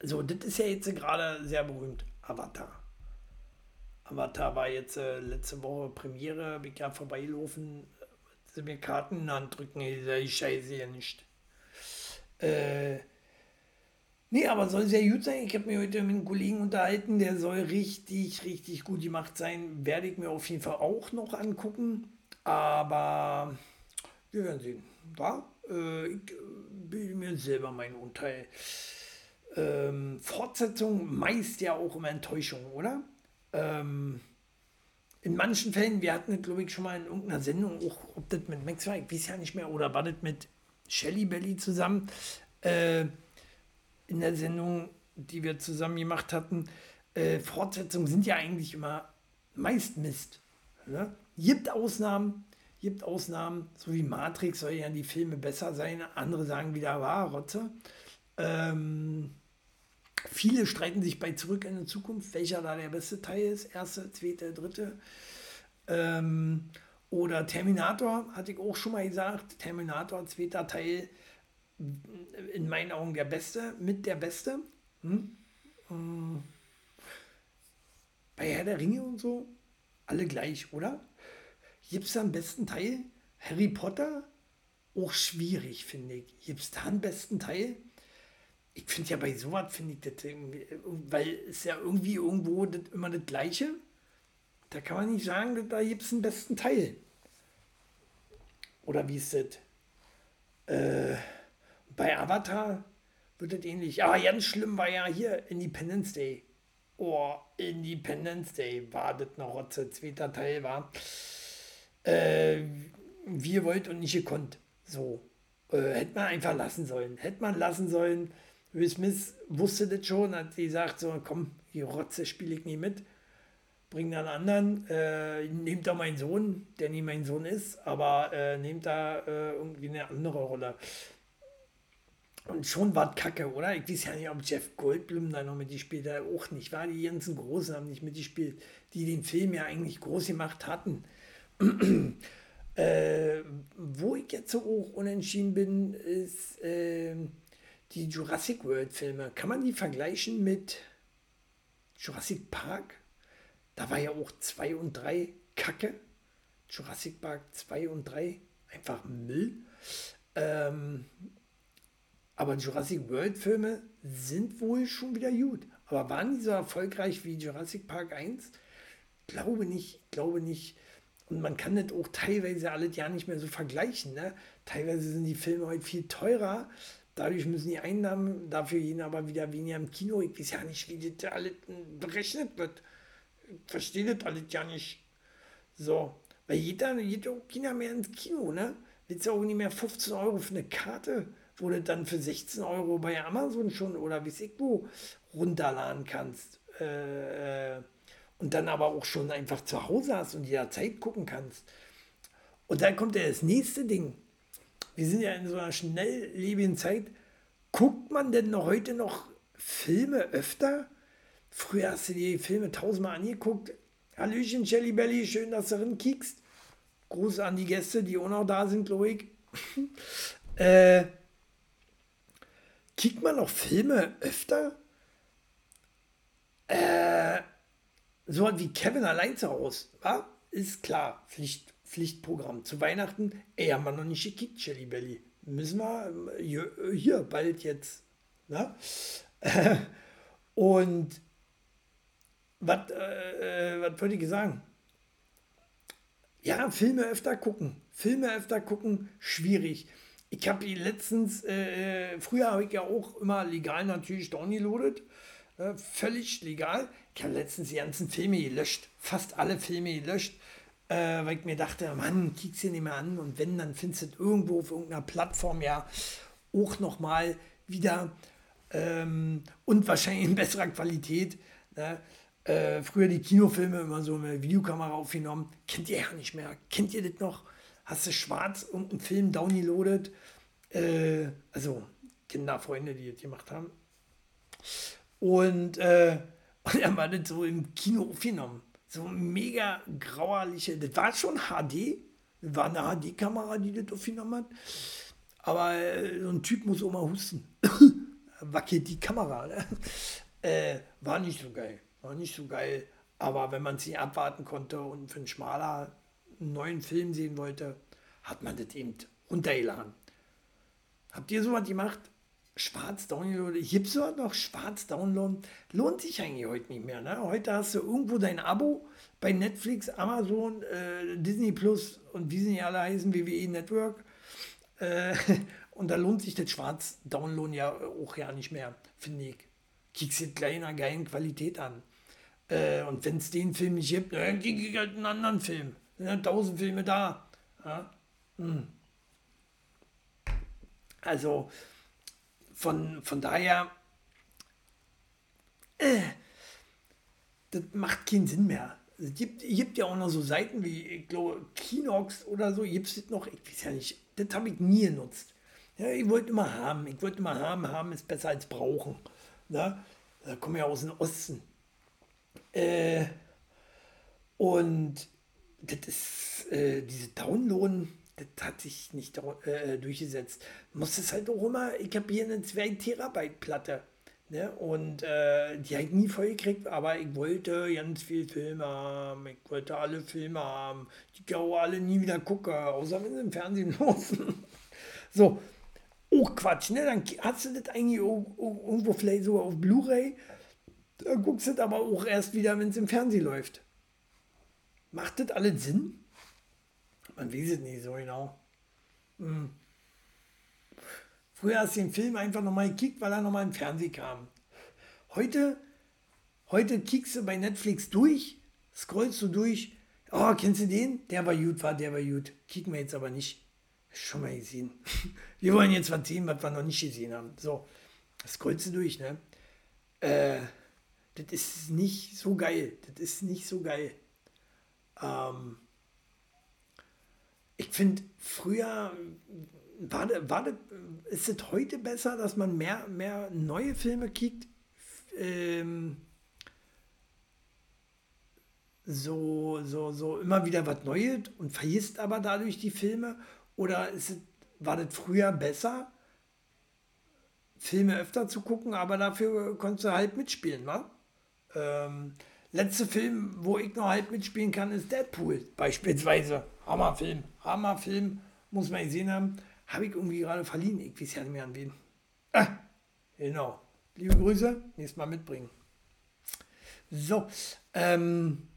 so, das ist ja jetzt gerade sehr berühmt. Avatar. Avatar war jetzt äh, letzte Woche Premiere, bin ich ja vorbeigelaufen, sie mir Karten in die Hand drücken, ich scheiße ja nicht. Äh, nee, aber soll sehr gut sein. Ich habe mich heute mit einem Kollegen unterhalten, der soll richtig, richtig gut gemacht sein. Werde ich mir auf jeden Fall auch noch angucken. Aber wir werden sehen. Da, äh, ich bilde mir selber mein Urteil. Ähm, Fortsetzung meist ja auch immer Enttäuschung, oder? Ähm, in manchen Fällen, wir hatten, glaube ich, schon mal in irgendeiner Sendung, auch ob das mit Max war, ich weiß ja nicht mehr, oder war das mit Shelly Belly zusammen äh, in der Sendung, die wir zusammen gemacht hatten. Äh, Fortsetzungen sind ja eigentlich immer meist Mist. Ne? Gibt Ausnahmen, gibt Ausnahmen, so wie Matrix soll ja die Filme besser sein, andere sagen wieder, war Rotze. Ähm, viele streiten sich bei Zurück in die Zukunft, welcher da der beste Teil ist, erste, zweite, dritte. Ähm, oder Terminator, hatte ich auch schon mal gesagt. Terminator, zweiter Teil, in meinen Augen der beste, mit der beste. Hm? Hm. Bei Herr der Ringe und so, alle gleich, oder? Gibt es da einen besten Teil? Harry Potter? Auch schwierig, finde ich. Gibt es da einen besten Teil? Ich finde ja bei sowas, finde ich das, weil es ja irgendwie irgendwo das, immer das Gleiche. Da kann man nicht sagen, da gibt es einen besten Teil. Oder wie ist das? Äh, bei Avatar wird das ähnlich. Ah, ganz schlimm war ja hier Independence Day. Oh, Independence Day war das eine Rotze. Zweiter Teil war. Äh, wie ihr wollt und nicht gekonnt. So. Äh, hätte man einfach lassen sollen. Hätte man lassen sollen. Will Smith wusste das schon, hat sie gesagt, so komm, die Rotze spiele ich nie mit. Bring dann anderen, äh, nehmt da meinen Sohn, der nie mein Sohn ist, aber äh, nehmt da äh, irgendwie eine andere Rolle. Und schon war es kacke, oder? Ich weiß ja nicht, ob Jeff Goldblum da noch mitgespielt hat. Auch nicht, war die ganzen Großen haben nicht mitgespielt, die den Film ja eigentlich groß gemacht hatten. <clears throat> äh, wo ich jetzt so auch unentschieden bin, ist äh, die Jurassic World Filme. Kann man die vergleichen mit Jurassic Park? Da war ja auch 2 und 3 Kacke. Jurassic Park 2 und 3 einfach Müll. Ähm, aber Jurassic World Filme sind wohl schon wieder gut. Aber waren die so erfolgreich wie Jurassic Park 1? Glaube nicht, glaube nicht. Und man kann das auch teilweise alles ja nicht mehr so vergleichen. Ne? Teilweise sind die Filme heute viel teurer. Dadurch müssen die Einnahmen dafür gehen, aber wieder weniger im Kino. Ich weiß ja nicht, wie das alles berechnet wird. Ich verstehe das alles ja nicht. So, weil jeder auch keiner mehr ins Kino, ne? Willst du auch nicht mehr 15 Euro für eine Karte, wo du dann für 16 Euro bei Amazon schon oder wie ich wo runterladen kannst. Äh, äh und dann aber auch schon einfach zu Hause hast und jederzeit gucken kannst. Und dann kommt ja das nächste Ding. Wir sind ja in so einer schnelllebigen Zeit. Guckt man denn noch heute noch Filme öfter? Früher hast du die Filme tausendmal angeguckt. Hallöchen, Jelly Belly, schön, dass du drin kiekst. Gruß an die Gäste, die auch noch da sind, glaube <laughs> ich. äh, kickt man noch Filme öfter? Äh, so wie Kevin allein zu Hause, war? Ist klar, Pflicht, Pflichtprogramm. Zu Weihnachten, ey, haben wir noch nicht gekickt, Jelly Belly. Müssen wir hier, hier bald jetzt. Ne? <laughs> Und was äh, wollte ich sagen? Ja, Filme öfter gucken. Filme öfter gucken, schwierig. Ich habe letztens, äh, äh, früher habe ich ja auch immer legal natürlich downloadet. Äh, völlig legal. Ich habe letztens die ganzen Filme gelöscht, fast alle Filme gelöscht, äh, weil ich mir dachte, Mann, kick's dir nicht mehr an und wenn, dann findest du irgendwo auf irgendeiner Plattform ja auch nochmal wieder ähm, und wahrscheinlich in besserer Qualität. Ne? Äh, früher die Kinofilme immer so mit Videokamera aufgenommen. Kennt ihr ja nicht mehr. Kennt ihr das noch? Hast du schwarz und einen Film downloadet? Äh, also Kinderfreunde, die das gemacht haben. Und, äh, <laughs> und er war das so im Kino aufgenommen. So mega grauerliche, das war schon HD. Das war eine HD-Kamera, die das aufgenommen hat. Aber äh, so ein Typ muss auch mal husten. <laughs> Wackelt die Kamera. Ne? Äh, war nicht so geil. War nicht so geil. Aber wenn man sie abwarten konnte und für einen schmaler einen neuen Film sehen wollte, hat man das eben runtergeladen. Habt ihr sowas gemacht? Schwarz downloaden. Gibt es sowas noch? Schwarz downloaden? Lohnt sich eigentlich heute nicht mehr. Ne? Heute hast du irgendwo dein Abo bei Netflix, Amazon, äh, Disney Plus und wie sie nicht alle heißen, WWE Network. Äh, <laughs> und da lohnt sich das Schwarz downloaden ja auch ja nicht mehr, finde ich. Kickst du gleich in einer geilen Qualität an. Äh, und wenn es den Film nicht gibt, dann kriege ich halt einen anderen Film. Sind ja tausend Filme da. Ja? Hm. Also, von, von daher, äh, das macht keinen Sinn mehr. Es gibt, gibt ja auch noch so Seiten wie, ich glaube, Kinox oder so, gibt es noch, ich weiß ja nicht, das habe ich nie genutzt. Ja, ich wollte immer haben, ich wollte immer haben, haben ist besser als brauchen. Ja, da komme ich ja aus dem Osten. Äh, und das ist, äh, diese Downloaden, das hat sich nicht äh, durchgesetzt. Muss es halt auch immer, ich habe hier eine 2 Terabyte Platte. Ne? Und äh, die habe ich nie voll gekriegt, aber ich wollte ganz viel Filme haben. Ich wollte alle Filme haben. Die kann auch alle nie wieder gucken, außer wenn sie im Fernsehen <laughs> laufen. so, oh Quatsch, ne? Dann hast du das eigentlich irgendwo vielleicht sogar auf Blu-ray. Da guckst du das aber auch erst wieder, wenn es im Fernsehen läuft. Macht das alles Sinn? Man weiß es nicht so genau. Hm. Früher hast du den Film einfach nochmal gekickt, weil er nochmal im Fernsehen kam. Heute, heute kickst du bei Netflix durch, scrollst du durch. Oh, kennst du den? Der war gut, war, der war gut. Kicken wir jetzt aber nicht. Schon mal gesehen. <laughs> Wir wollen jetzt was sehen, was wir noch nicht gesehen haben. So, scrollst du durch, ne? Äh, das ist nicht so geil. Das ist nicht so geil. Ähm, ich finde, früher war, war ist es heute besser, dass man mehr, mehr neue Filme kriegt? Ähm, so, so, so immer wieder was Neues und vergisst aber dadurch die Filme? Oder ist es, war das früher besser, Filme öfter zu gucken, aber dafür konntest du halt mitspielen, wa? Ähm, letzte Film, wo ich noch halt mitspielen kann, ist Deadpool beispielsweise. Hammerfilm, Hammerfilm, muss man gesehen haben. Habe ich irgendwie gerade verliehen. Ich weiß ja nicht mehr an wen. Ah, genau. Liebe Grüße, nächstes Mal mitbringen. So, ähm,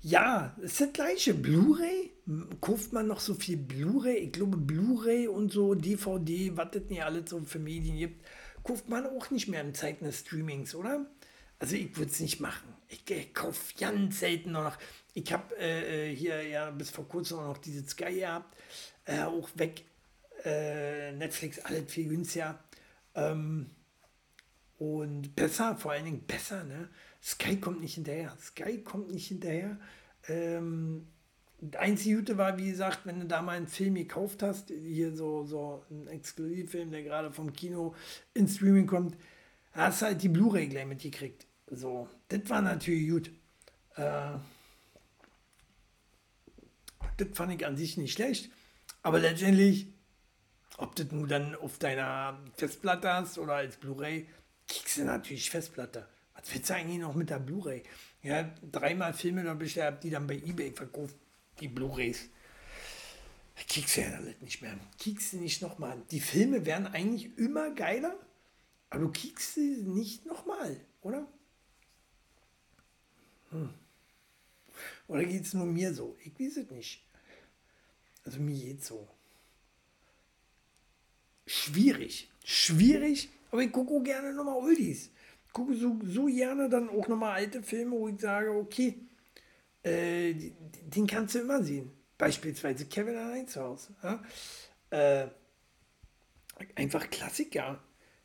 ja, ist das gleiche. Blu-ray? Kauft man noch so viel Blu-ray? Ich glaube, Blu-ray und so DVD, was das nicht alles so für Medien gibt, kauft man auch nicht mehr in Zeiten des Streamings, oder? Also ich würde es nicht machen. Ich, ich kaufe ganz selten noch. Ich habe äh, äh, hier ja bis vor kurzem noch diese Sky gehabt, äh, auch weg. Äh, Netflix, alles viel günstiger. Ähm, und besser, vor allen Dingen besser, ne? Sky kommt nicht hinterher. Sky kommt nicht hinterher. Ähm, das einzige Gute war, wie gesagt, wenn du da mal einen Film gekauft hast, hier so, so ein Exklusivfilm, der gerade vom Kino ins Streaming kommt, hast halt die Blu-ray gleich mitgekriegt. So, das war natürlich gut. Äh, das fand ich an sich nicht schlecht. Aber letztendlich, ob das nun dann auf deiner Festplatte hast oder als Blu-ray, kriegst du natürlich Festplatte. Was willst du eigentlich noch mit der Blu-ray? Ja, dreimal Filme da bestellt, die dann bei Ebay verkauft, die Blu-rays. Kriegst du ja nicht mehr. Kriegst du nicht nochmal. Die Filme werden eigentlich immer geiler, aber du kriegst sie nicht nochmal, oder? Hm. Oder geht es nur mir so? Ich weiß es nicht. Also mir geht so. Schwierig. Schwierig, aber ich gucke gerne nochmal Oldies. Ich gucke so, so gerne dann auch nochmal alte Filme, wo ich sage, okay, äh, den kannst du immer sehen. Beispielsweise Kevin allein zu Hause. Ja? Äh, einfach Klassiker.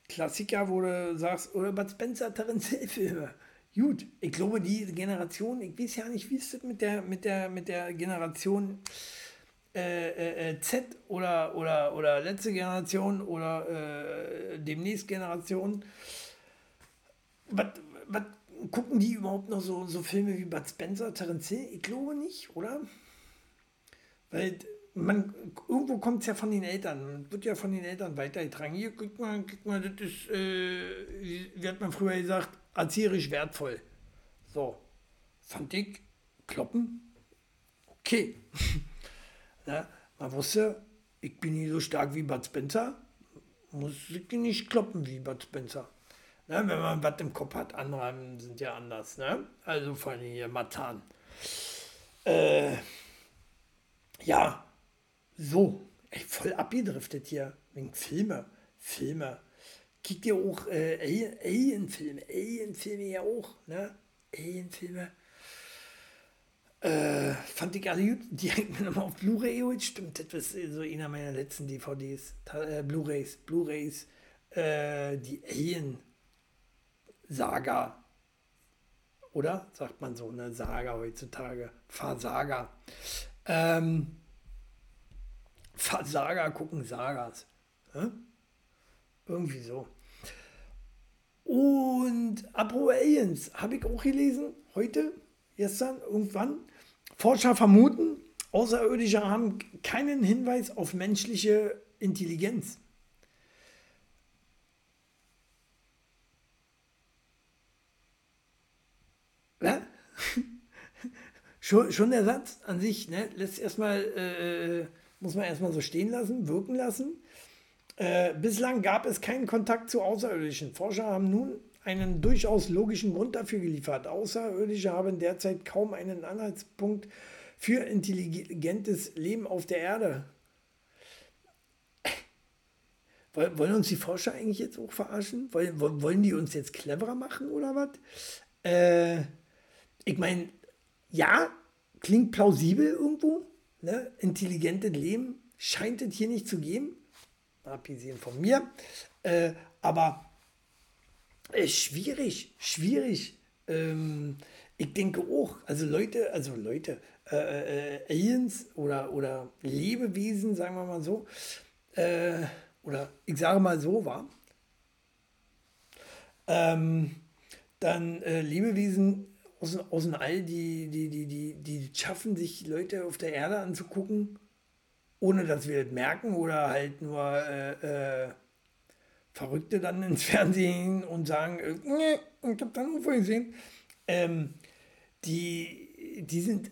Klassiker, wo du sagst, oder Bud Spencer, Terence <laughs> Hill-Filme. Gut, ich glaube, die Generation, ich weiß ja nicht, wie ist das mit der, mit der, mit der Generation äh, äh, äh Z oder, oder, oder letzte Generation oder äh, demnächst Generation. Was gucken die überhaupt noch so, so Filme wie Bud Spencer, Terence Hill? Ich glaube nicht, oder? Weil man, irgendwo kommt es ja von den Eltern, wird ja von den Eltern weitergetragen. Hier, guck mal, guck mal, das ist, äh, wie hat man früher gesagt, erzieherisch wertvoll. So, fand ich, kloppen, okay. <laughs> Na, man wusste, ich bin nicht so stark wie Bud Spencer, muss ich nicht kloppen wie Bud Spencer. Na, wenn man was im Kopf hat, andere sind ja anders. Ne? Also vor allem hier Matan. Äh, ja, so, ey, voll abgedriftet hier. Wegen Filme, Filme. Kick dir auch äh, Alien-Filme, Alien-Filme ja auch, ne? Alien-Filme. Äh, fand ich alle gut. Die <laughs> hängt mir nochmal auf Blu-ray geholt. Stimmt, das ist so einer meiner letzten DVDs. Äh, Blu-rays, Blu-rays. Äh, die Alien-Saga. Oder? Sagt man so, eine Saga heutzutage. Versaga. Ähm, Versager gucken Sagas. Ja? Irgendwie so. Und Apro Aliens habe ich auch gelesen, heute, gestern, irgendwann. Forscher vermuten, Außerirdische haben keinen Hinweis auf menschliche Intelligenz. Ja? <laughs> schon, schon der Satz an sich ne, lässt erstmal, äh, muss man erstmal so stehen lassen, wirken lassen. Äh, bislang gab es keinen Kontakt zu Außerirdischen. Forscher haben nun einen durchaus logischen Grund dafür geliefert. Außerirdische haben derzeit kaum einen Anhaltspunkt für intelligentes Leben auf der Erde. <laughs> Wollen uns die Forscher eigentlich jetzt auch verarschen? Wollen die uns jetzt cleverer machen oder was? Äh, ich meine, ja, klingt plausibel irgendwo. Ne? Intelligentes Leben scheint es hier nicht zu geben. Abgesehen von mir. Äh, aber äh, schwierig, schwierig. Ähm, ich denke auch, also Leute, also Leute, äh, äh, Aliens oder, oder Lebewesen, sagen wir mal so, äh, oder ich sage mal so, war, ähm, dann äh, Lebewesen aus, aus dem All, die, die, die, die, die schaffen, sich Leute auf der Erde anzugucken, ohne dass wir das merken oder halt nur äh, äh, Verrückte dann <laughs> ins Fernsehen und sagen, äh, nee, ich habe da nur gesehen. Ähm, die, die sind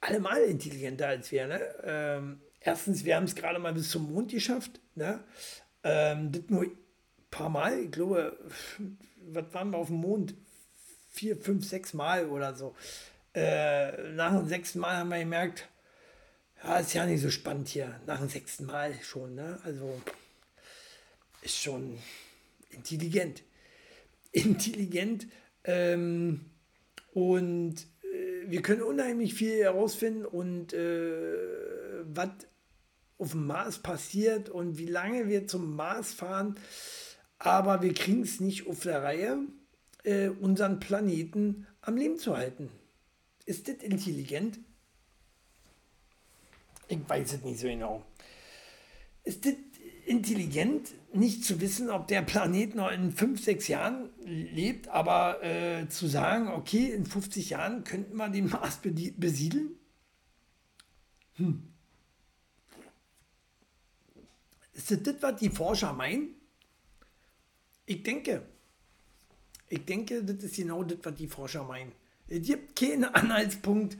allemal intelligenter als wir. Ne? Ähm, erstens, wir haben es gerade mal bis zum Mond geschafft. Ne? Ähm, das nur ein paar Mal, ich glaube, was waren wir auf dem Mond? Vier, fünf, sechs Mal oder so. Äh, nach dem sechsten Mal haben wir gemerkt, ja, ist ja nicht so spannend hier. Nach dem sechsten Mal schon. Ne? Also ist schon intelligent. <laughs> Intelligent. Ähm, und äh, wir können unheimlich viel herausfinden und äh, was auf dem Mars passiert und wie lange wir zum Mars fahren. Aber wir kriegen es nicht auf der Reihe, äh, unseren Planeten am Leben zu halten. Ist das intelligent? Ich weiß es nicht so genau. Ist das intelligent, nicht zu wissen, ob der Planet noch in fünf, sechs Jahren lebt, aber äh, zu sagen, okay, in 50 Jahren könnten wir den Mars besiedeln? Hm. Ist das das, was die Forscher meinen? Ich denke. Ich denke, das ist genau das, was die Forscher meinen. Es gibt keinen Anhaltspunkt,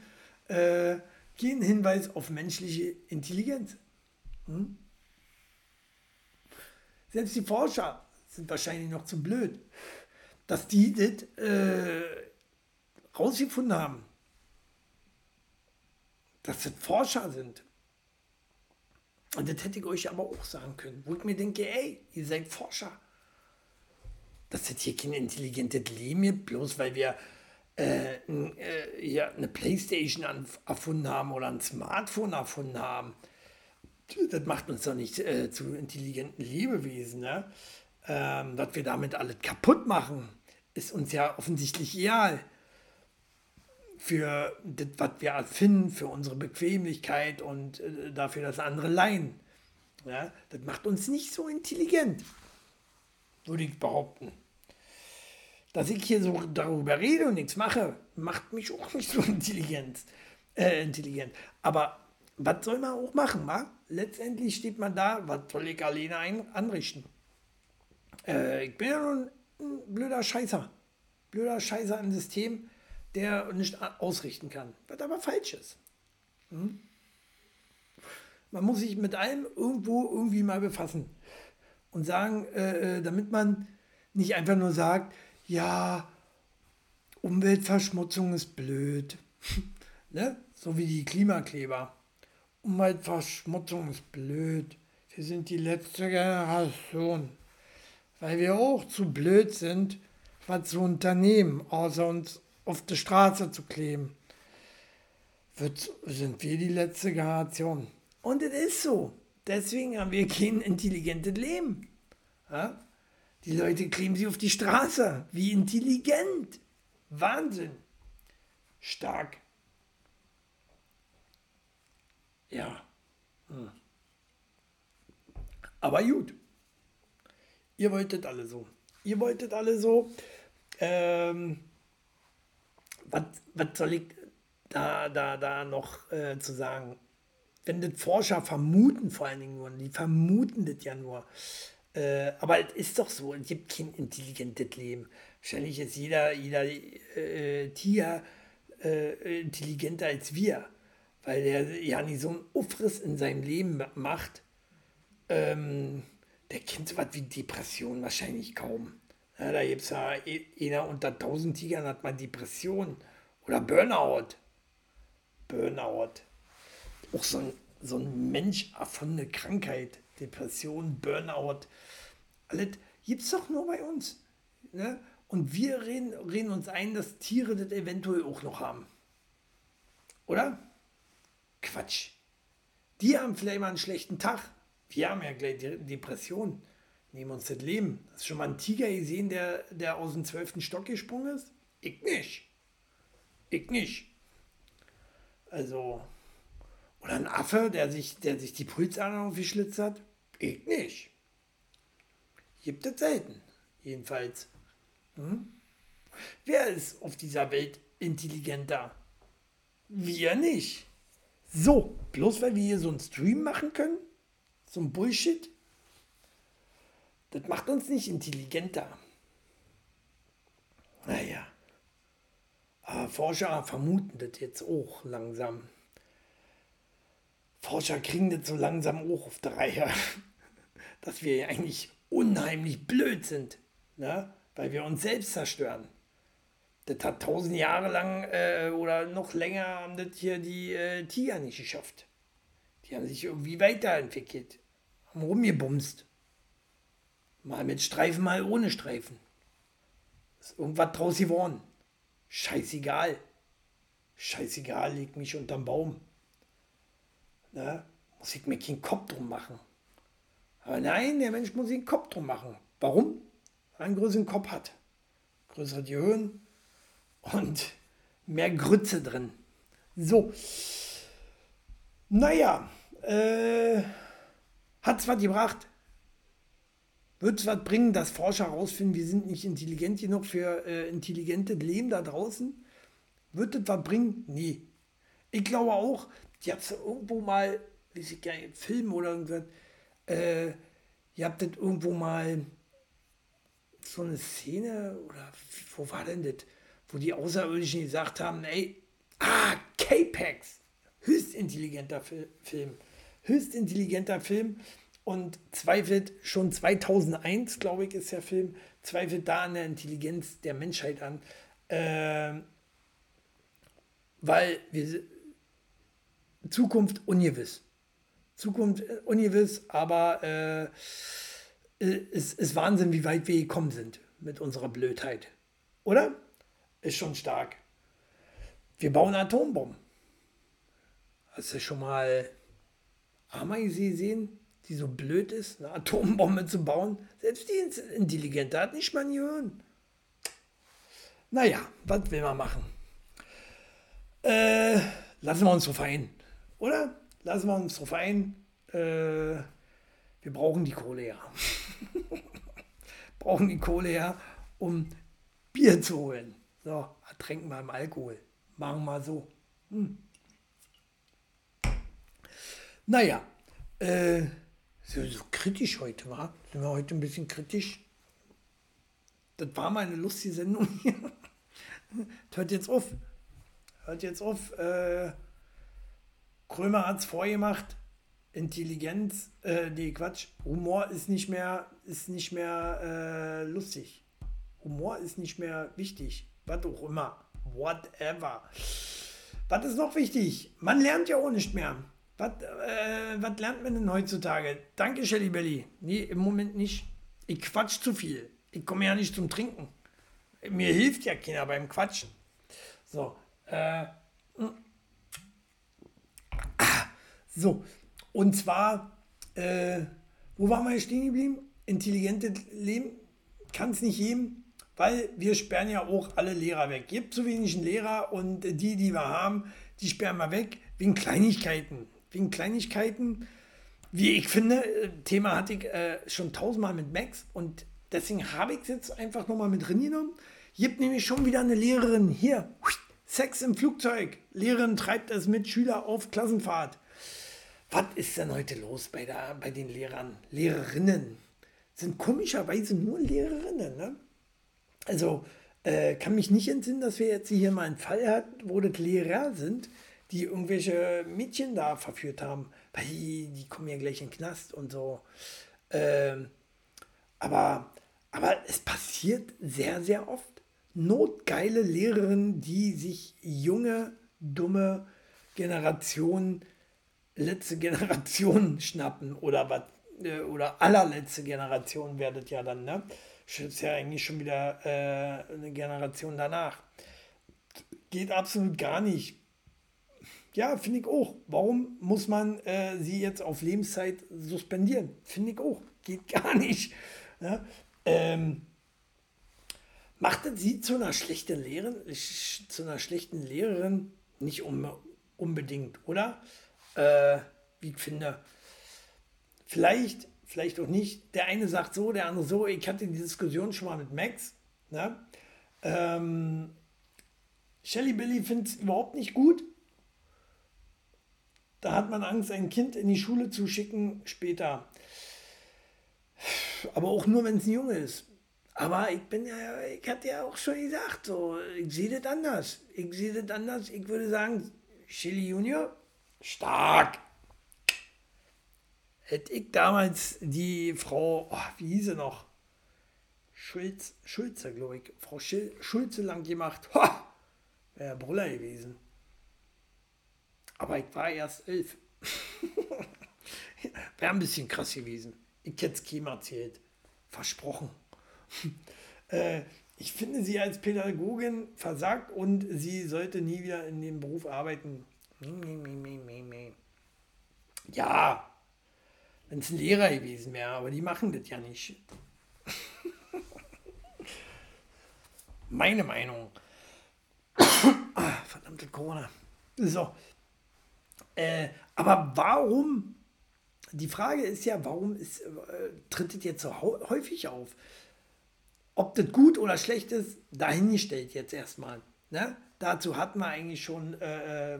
äh, keinen Hinweis auf menschliche Intelligenz. Hm? Selbst die Forscher sind wahrscheinlich noch zu blöd, dass die das äh, rausgefunden haben. Dass das Forscher sind. Und das hätte ich euch aber auch sagen können, wo ich mir denke, ey, ihr seid Forscher. Das ist hier kein intelligentes Leben gibt, bloß weil wir äh, äh, ja, eine Playstation erfunden haben oder ein Smartphone erfunden haben das macht uns doch nicht äh, zu intelligenten Lebewesen. Ne? Ähm, dass wir damit alles kaputt machen, ist uns ja offensichtlich egal. Für das, was wir erfinden, für unsere Bequemlichkeit und äh, dafür, dass andere leihen. Ja? Das macht uns nicht so intelligent, würde ich behaupten. Dass ich hier so darüber rede und nichts mache, macht mich auch nicht so <laughs> intelligent. Äh, intelligent. Aber was soll man auch machen, wa? Letztendlich steht man da, was soll ich alleine ein, anrichten? Äh, ich bin ja nur ein, blöder Scheißer. Blöder Scheißer im System, der nicht ausrichten kann. Was aber falsch ist. Hm? Man muss sich mit allem irgendwo irgendwie mal befassen. Und sagen, äh, äh damit man nicht einfach nur sagt, ja, Umweltverschmutzung ist blöd. <laughs> ne? So wie die Klimakleber. Umweltverschmutzung ist blöd. Wir sind die letzte Generation. Weil wir auch zu blöd sind, was zu unternehmen, außer uns auf die Straße zu kleben. Wird, sind wir die letzte Generation. Und es ist so. Deswegen haben wir kein intelligentes Leben. Ja? Die Leute kleben sich auf die Straße. Wie intelligent. Wahnsinn. Stark. Ja. Hm. Aber gut. Ihr wolltet alle so. Ihr wolltet alle so. Ähm, was, was soll ich da, da, da noch äh, zu sagen? Wenn das Forscher vermuten, vor allen Dingen nur, die vermuten das ja nur. Äh, aber es ist doch so, es gibt kein intelligentes Leben. Wahrscheinlich ist jeder, jeder äh, Tier äh, intelligenter als wir weil er ja nicht so einen Aufriss in seinem Leben macht. Ähm, der kennt so was wie Depression wahrscheinlich kaum. Ja, da gibt es ja e- einer unter 1000 Tigern hat man Depression oder Burnout. Burnout. Auch so ein, so ein Mensch erfundene Krankheit. Depression, Burnout. Alles gibt es doch nur bei uns. Ne? Und wir reden, reden uns ein, dass Tiere das eventuell auch noch haben. Oder? Quatsch. Die haben vielleicht mal einen schlechten Tag. Wir haben ja gleich De- Depression. Nehmen uns das Leben. Hast du schon mal einen Tiger gesehen, der, der aus dem zwölften Stock gesprungen ist? Ich nicht. Ich nicht. Also, oder ein Affe, der sich, der sich die Pulsadern aufgeschlitzt hat? Ich nicht. Gibt es selten. Jedenfalls. Hm? Wer ist auf dieser Welt intelligenter? Wir nicht. So, bloß weil wir hier so einen Stream machen können? So ein Bullshit? Das macht uns nicht intelligenter. Naja. Aber Forscher vermuten das jetzt auch langsam. Forscher kriegen das so langsam auch auf der Reihe, <laughs> dass wir ja eigentlich unheimlich blöd sind, ne? weil wir uns selbst zerstören. Das hat tausend Jahre lang äh, oder noch länger haben das hier die äh, Tiger nicht geschafft. Die haben sich irgendwie weiterentwickelt, haben rumgebumst. Mal mit Streifen, mal ohne Streifen. Ist irgendwas draus geworden. Scheißegal. Scheißegal, leg mich unterm Baum. Ne? Muss ich mir keinen Kopf drum machen. Aber nein, der Mensch muss sich einen Kopf drum machen. Warum? Weil er einen größeren Kopf hat. Größere Gehirn und mehr Grütze drin. So. Naja, äh, hat's was gebracht? Wird es was bringen, dass Forscher herausfinden, wir sind nicht intelligent genug für äh, intelligente Leben da draußen? Wird das was bringen? Nee. Ich glaube auch, die habt irgendwo mal, weiß ich gar nicht, Film oder irgendwas, äh, ihr habt das irgendwo mal so eine Szene, oder wo war denn das, wo die Außerirdischen gesagt haben, ey, ah, K-Pax, höchst intelligenter Fil Film, höchst intelligenter Film. Und zweifelt schon 2001, glaube ich, ist der Film, zweifelt da an der Intelligenz der Menschheit an, äh, weil wir Zukunft ungewiss. Zukunft äh, ungewiss, aber äh, es ist Wahnsinn, wie weit wir gekommen sind mit unserer Blödheit. Oder? Ist schon stark. Wir bauen Atombomben. Hast du schon mal Ameise gesehen, die so blöd ist, eine Atombombe zu bauen? Selbst die ist intelligenter hat nicht mal Gehirn. Naja, was will man machen? Äh, lassen wir uns drauf ein. Oder? Lassen wir uns drauf ein. Äh, wir brauchen die Kohle ja. <laughs> brauchen die Kohle ja, um Bier zu holen. So, ertränken wir im Alkohol. Machen wir so. Hm. Naja, äh, so, so kritisch heute, war. Sind wir heute ein bisschen kritisch? Das war mal eine lustige Sendung hier. <laughs> Hört jetzt auf. Hört jetzt auf. Äh, Krömer hat es vorgemacht. Intelligenz, äh, nee, Quatsch. Humor ist nicht mehr, ist nicht mehr äh, lustig. Humor ist nicht mehr wichtig. Was auch immer. Whatever. Was ist noch wichtig? Man lernt ja auch nicht mehr. Was, äh, was lernt man denn heutzutage? Danke, Shelly Belly. Nee, im Moment nicht. Ich quatsch zu viel. Ich komme ja nicht zum Trinken. Mir hilft ja keiner beim Quatschen. So, äh, so, und zwar, äh, wo waren wir hier stehen geblieben? Intelligente Leben kann es nicht geben, weil wir sperren ja auch alle Lehrer weg. Gibt zu wenig Lehrer und die, die wir haben, die sperren wir weg wegen Kleinigkeiten. Wegen Kleinigkeiten, wie ich finde, äh, Thema hatte ich äh, schon tausendmal mit Max und deswegen habe ich es jetzt einfach nochmal mit drin genommen. Gibt nämlich schon wieder eine Lehrerin hier. Sex im Flugzeug. Lehrerin treibt es mit Schüler auf Klassenfahrt. Was ist denn heute los bei, der, bei den Lehrern? Lehrerinnen sind komischerweise nur Lehrerinnen. Ne? Also äh, kann mich nicht entsinnen, dass wir jetzt hier mal einen Fall hatten, wo das Lehrer sind, die irgendwelche Mädchen da verführt haben. Weil die, die kommen ja gleich in den Knast und so. Ähm, aber Aber es passiert sehr, sehr oft. Notgeile Lehrerinnen, die sich junge, dumme Generationen, letzte Generation <laughs> schnappen oder was, äh, oder allerletzte Generation werdet ja dann, ne? Ist ja eigentlich schon wieder äh, eine Generation danach. Geht absolut gar nicht. Ja, finde ich auch. Warum muss man äh, sie jetzt auf Lebenszeit suspendieren? Finde ich auch. Geht <laughs> gar nicht. Ja? Ähm, macht sie zu einer schlechten Lehrerin? Zu einer schlechten Lehrerin? Nicht um, unbedingt, oder? Äh, wie ich finde. Vielleicht, vielleicht auch nicht. Der eine sagt so, der andere so. Ich hatte die Diskussion schon mal mit Max. Ne? Ähm, Shelly Billy findet es überhaupt nicht gut. Da hat man Angst, ein Kind in die Schule zu schicken später. Aber auch nur, wenn es ein Junge ist. Aber ich bin ja, ich hatte ja auch schon gesagt, so, ich sehe das anders. Ich sehe das anders. Ich würde sagen, Shelly Junior, stark. Hätte ich damals die Frau, oh, wie hieß sie noch? Schulz, Schulze, glaube ich. Frau Schulze lang gemacht. Wäre Brüller gewesen. Aber ich war erst elf. <laughs> Wäre ein bisschen krass gewesen. Ich hätte es keinem erzählt. Versprochen. <laughs> äh, ich finde sie als Pädagogin versagt und sie sollte nie wieder in dem Beruf arbeiten. Ja, wenn es ein Lehrer gewesen wäre, aber die machen das ja nicht. <laughs> Meine Meinung. <coughs> verdammte Corona. So. Äh, aber warum? Die Frage ist ja, warum ist, äh, tritt es jetzt so häufig auf? Ob das gut oder schlecht ist, dahingestellt jetzt erstmal. Ne? Dazu hatten wir eigentlich schon äh, äh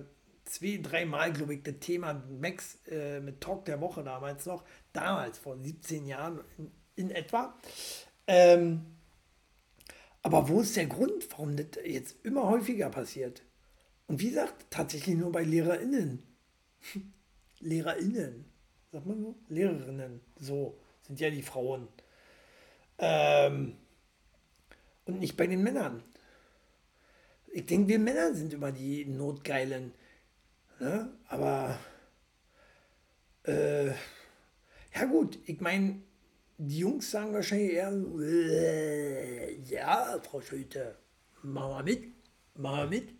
zwei, dreimal, glaube ich, das Thema Max äh, mit Talk der Woche damals noch, damals vor 17 Jahren in, in etwa. Ähm, aber wo ist der Grund, warum das jetzt immer häufiger passiert? Und wie gesagt, tatsächlich nur bei LehrerInnen. <laughs> LehrerInnen, sagt man so? Lehrerinnen, so sind ja die Frauen. Ähm, und nicht bei den Männern. Ich denke, wir Männer sind immer die Notgeilen. Ne? Aber äh, ja gut, ich meine, die Jungs sagen wahrscheinlich eher, äh, ja, Frau Schulte, machen wir mit, machen wir mit,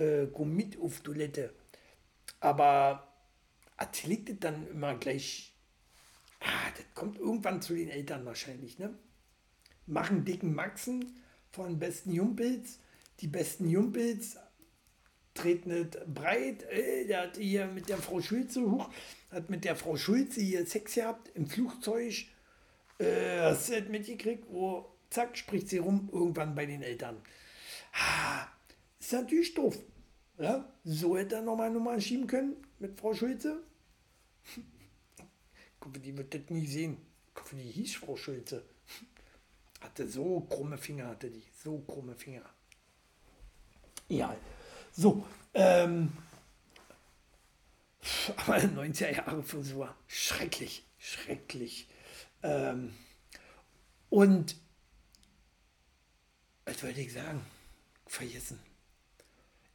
äh, komm mit auf Toilette. Aber erzählt das dann immer gleich, ah, das kommt irgendwann zu den Eltern wahrscheinlich, ne? Machen dicken Maxen von besten Jumpels, die besten Jumpels treten nicht breit, äh, der hat hier mit der Frau Schulze hoch, hat mit der Frau Schulze hier Sex gehabt im Flugzeug, äh, hast du das mitgekriegt, wo, zack, spricht sie rum, irgendwann bei den Eltern. Ah, ist natürlich doof. Ja, so hätte er nochmal Nummer schieben können mit Frau Schulze. <laughs> Ich hoffe, die wird das nie sehen. Ich hoffe, die hieß Frau Schulze. Hatte so krumme Finger, hatte die. So krumme Finger. Ja, so. Ähm, aber <laughs> 90er Jahre Frisur. Schrecklich, schrecklich. Ähm, und, was wollte ich sagen? Vergessen.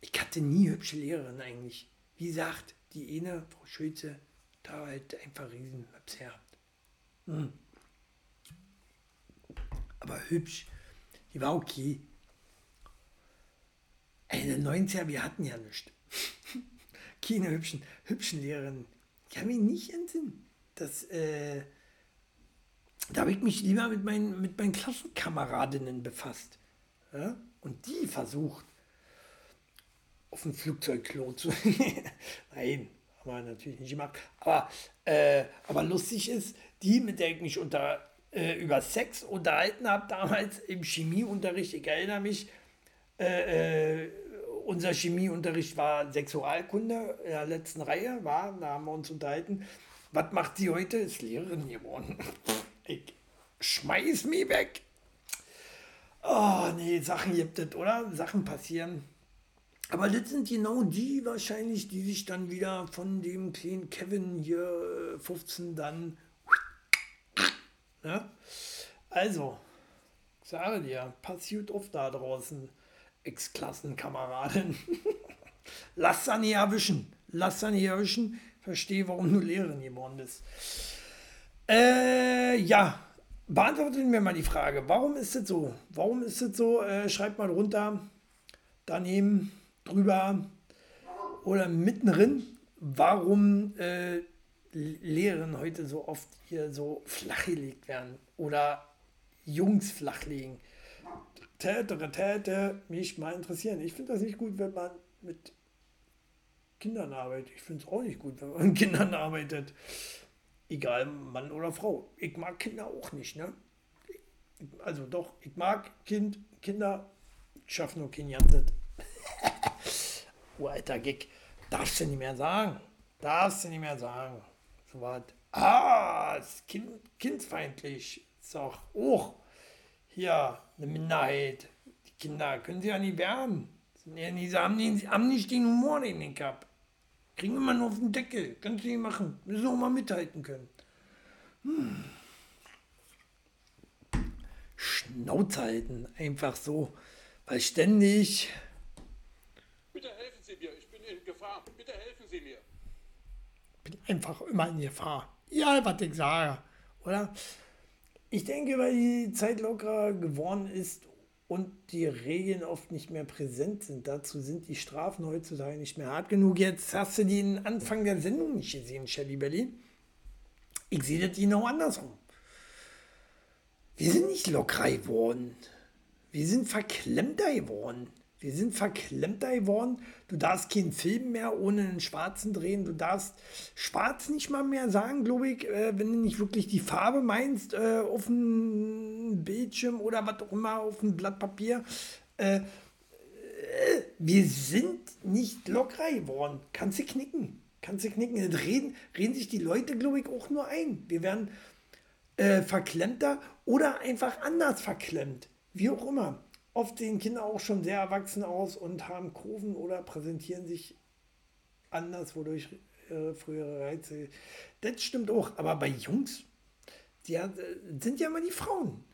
Ich hatte nie hübsche Lehrerin eigentlich. Wie gesagt, die eine, Frau Schulze, da halt einfach riesen gehabt. Hm. Aber hübsch. Die war okay. Eine 90er, wir hatten ja nichts. <laughs> Keine hübschen, hübschen Lehrerinnen. Ich habe mich nicht entsinnen. Das, äh, da habe ich mich lieber mit meinen, mit meinen Klassenkameradinnen befasst. Ja? Und die versucht, auf dem Flugzeugklo zu. <laughs> Nein, haben wir natürlich nicht gemacht. Aber, äh, aber lustig ist, die, mit der ich mich unter, äh, über Sex unterhalten habe, damals im Chemieunterricht, ich erinnere mich, äh, äh, unser Chemieunterricht war Sexualkunde in der letzten Reihe, war, da haben wir uns unterhalten. Was macht sie heute? Ist Lehrerin geworden. <laughs> Ich schmeiß mich weg. Oh, nee, Sachen gibt es, oder? Sachen passieren. Aber das sind genau die wahrscheinlich, die sich dann wieder von dem kleinen Kevin hier 15 äh, dann. Ne? Also, ich sage dir, pass gut auf da draußen, Ex-Klassenkameradin. <laughs> Lass da nicht erwischen. Lass da nicht erwischen. Verstehe, warum du Lehrerin geworden bist. Äh, ja, beantwortet mir mal die Frage, warum ist das so? Warum ist das so? Äh, schreibt mal runter, daneben, drüber oder mittendrin, warum äh, Lehrerinnen heute so oft hier so flachgelegt werden oder Jungs flachlegen. Tätere, Täte, mich mal interessieren. Ich finde das nicht gut, wenn man mit Kindern arbeitet. Ich finde es auch nicht gut, wenn man <laughs> mit Kindern arbeitet. Egal, Mann oder Frau. Ich mag Kinder auch nicht, ne? Also doch, ich mag Kind, Kinder, ich schaffe nur kein oh, <laughs> alter Gig. Darfst du nicht mehr sagen. Darfst du nicht mehr sagen. So was. Ah, ist kind, kindfeindlich. Ist auch, oh, hier, eine Minderheit. Die Kinder können sie ja nicht werden. Sie haben, nicht, haben nicht den Humor, den ich habe. Kriegen immer nur auf den Deckel. Kannst du nicht machen. Müssen auch mal mithalten können. Hm. Schnauze halten. Einfach so. Weil ständig. Bitte helfen Sie mir. Ich bin in Gefahr. Bitte helfen Sie mir. Bin einfach immer in Gefahr. Ja, was ich sage. Oder? Ich denke, weil die Zeit lockerer geworden ist und die Regeln oft nicht mehr präsent sind. Dazu sind die Strafen heutzutage nicht mehr hart genug. Jetzt hast du den Anfang der Sendung nicht gesehen, Shelly Belly. Ich sehe das genau andersrum. Wir sind nicht lockerer geworden. Wir sind verklemmter geworden. Wir sind verklemmter geworden. Du darfst keinen Film mehr ohne einen Schwarzen drehen. Du darfst Schwarz nicht mal mehr sagen, glaube ich, äh, wenn du nicht wirklich die Farbe meinst, äh, auf dem Bildschirm oder was auch immer, auf dem Blatt Papier. Äh, äh wir sind nicht lockerer geworden. Kannst du knicken. Kannst du knicken. Reden, reden sich die Leute, glaube ich, auch nur ein. Wir werden äh, verklemmter oder einfach anders verklemmt. Wie auch immer. Oft sehen Kinder auch schon sehr erwachsen aus und haben Kurven oder präsentieren sich anders, wodurch äh, frühere Reize. Das stimmt auch, aber bei Jungs, die äh, sind ja immer die Frauen.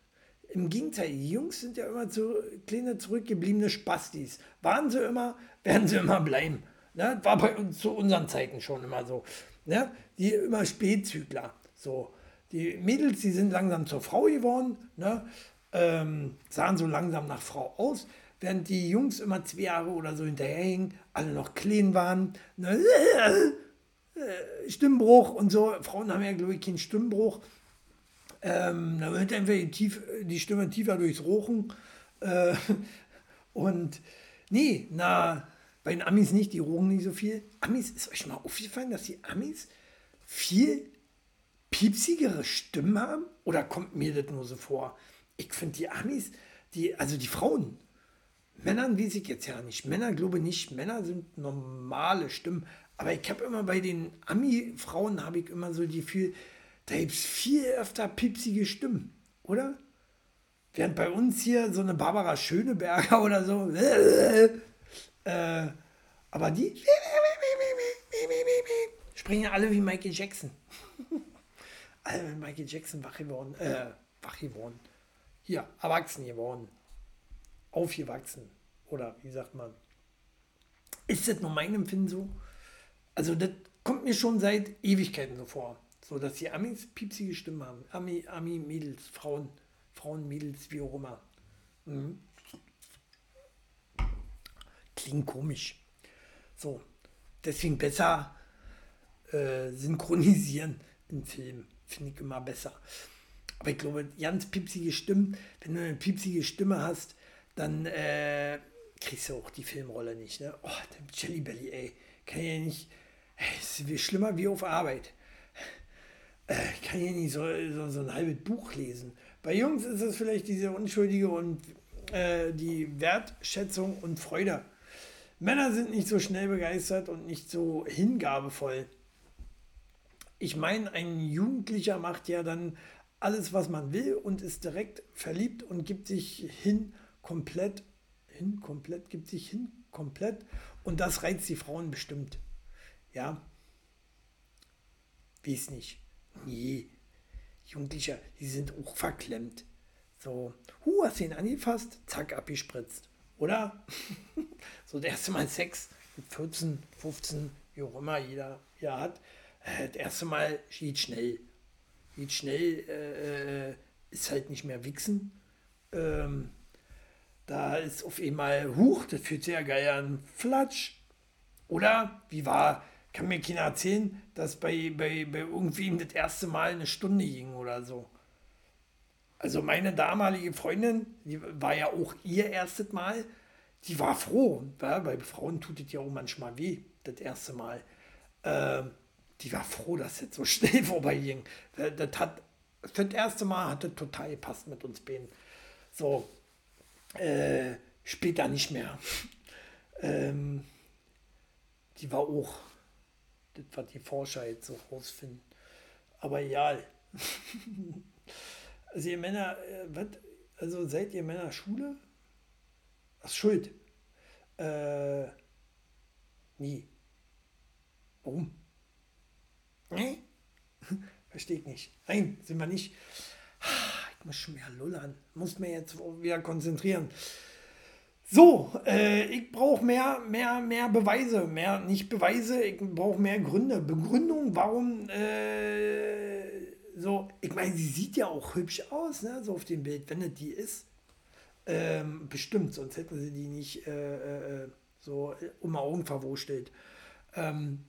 Im Gegenteil, die Jungs sind ja immer zu kleine zurückgebliebene Spastis. Waren sie immer, <laughs> werden sie immer bleiben. Ne? War bei uns zu unseren Zeiten schon immer so. Ne? Die immer Spätzügler. So. Die Mädels, die sind langsam zur Frau geworden. Ne? Ähm, sahen so langsam nach Frau aus, während die Jungs immer zwei Jahre oder so hinterherhingen, alle noch clean waren. Ne? Äh, Stimmbruch und so. Frauen haben ja, glaube ich, keinen Stimmbruch. Ähm, da wird die, tief, die Stimme tiefer durchs Rochen. Äh, <laughs> und nee, na, bei den Amis nicht, die rochen nicht so viel. Amis, ist euch mal aufgefallen, dass die Amis viel piepsigere Stimmen haben? Oder kommt mir das nur so vor? Ich finde die Amis, die, also die Frauen, Männern weiß ich jetzt ja nicht. Männer glaube nicht. Männer sind normale Stimmen. Aber ich habe immer bei den Ami-Frauen habe ich immer so die Gefühl, da gibt es viel öfter piepsige Stimmen, oder? Während bei uns hier so eine Barbara Schöneberger oder so, <laughs> äh, aber die <laughs> sprechen alle wie Michael Jackson. <laughs> alle wie Michael Jackson wach geworden, äh, wach geworden hier, erwachsen geworden. Aufgewachsen. Oder wie sagt man? Ist das nur mein Empfinden so? Also, das kommt mir schon seit Ewigkeiten so vor. So, dass die Amis piepsige Stimmen haben. Ami, Ami, Mädels, Frauen, Frauen, Mädels, wie auch immer. Mhm. Klingt komisch. So, deswegen besser äh, synchronisieren in Filmen. Finde ich immer besser. Aber ich glaube, ganz piepsige Stimmen, wenn du eine piepsige Stimme hast, dann äh, kriegst du auch die Filmrolle nicht. Ne? Oh, der Jelly Belly, ey. Kann ja nicht. Ey, ist schlimmer wie auf Arbeit. Äh, kann ja nicht so, so, so ein halbes Buch lesen. Bei Jungs ist es vielleicht diese unschuldige und äh, die Wertschätzung und Freude. Männer sind nicht so schnell begeistert und nicht so hingabevoll. Ich meine, ein Jugendlicher macht ja dann alles, was man will und ist direkt verliebt und gibt sich hin komplett, hin komplett, gibt sich hin komplett und das reizt die Frauen bestimmt. Ja, wie es nicht. Nee, Jugendliche, die sind auch verklemmt. So, hu, hast ihn angefasst, zack, abgespritzt. Oder? <laughs> so das erste Mal Sex mit 14, 15, wie auch immer jeder ja hat. Äh, Das erste Mal geht schnell. Geht schnell, äh, äh, ist halt nicht mehr wichsen. Ähm, da ist auf einmal, huch, das fühlt sich ja geil an, Flatsch. Oder, wie war, kann mir keiner erzählen, dass bei, bei, bei irgendwem das erste Mal eine Stunde ging oder so. Also meine damalige Freundin, die war ja auch ihr erstes Mal, die war froh. Ja, bei Frauen tut es ja auch manchmal weh, das erste Mal. Ähm, die war froh, dass das so <laughs> schnell vorbeiging. Das, das hat, für das erste Mal hat total gepasst mit uns beiden. So, äh, später nicht mehr. <laughs> ähm, die war auch, das war die Forscher jetzt so rausfinden. Aber egal. <laughs> also ihr Männer, äh, was? Also seid ihr Männer Schule? Ach, Schuld. Äh, nie. Warum? Nee? <laughs> Verstehe ich nicht. Nein, sind wir nicht. Ich muss schon mehr lullern. Muss mir jetzt wieder konzentrieren. So, äh, ich brauche mehr, mehr, mehr Beweise. Mehr, nicht Beweise, ich brauche mehr Gründe. Begründung, warum äh, so. Ich meine, sie sieht ja auch hübsch aus, ne? So auf dem Bild, wenn es die ist. Ähm, bestimmt, sonst hätten sie die nicht äh, äh, so um die Augen verwurstelt. Ähm,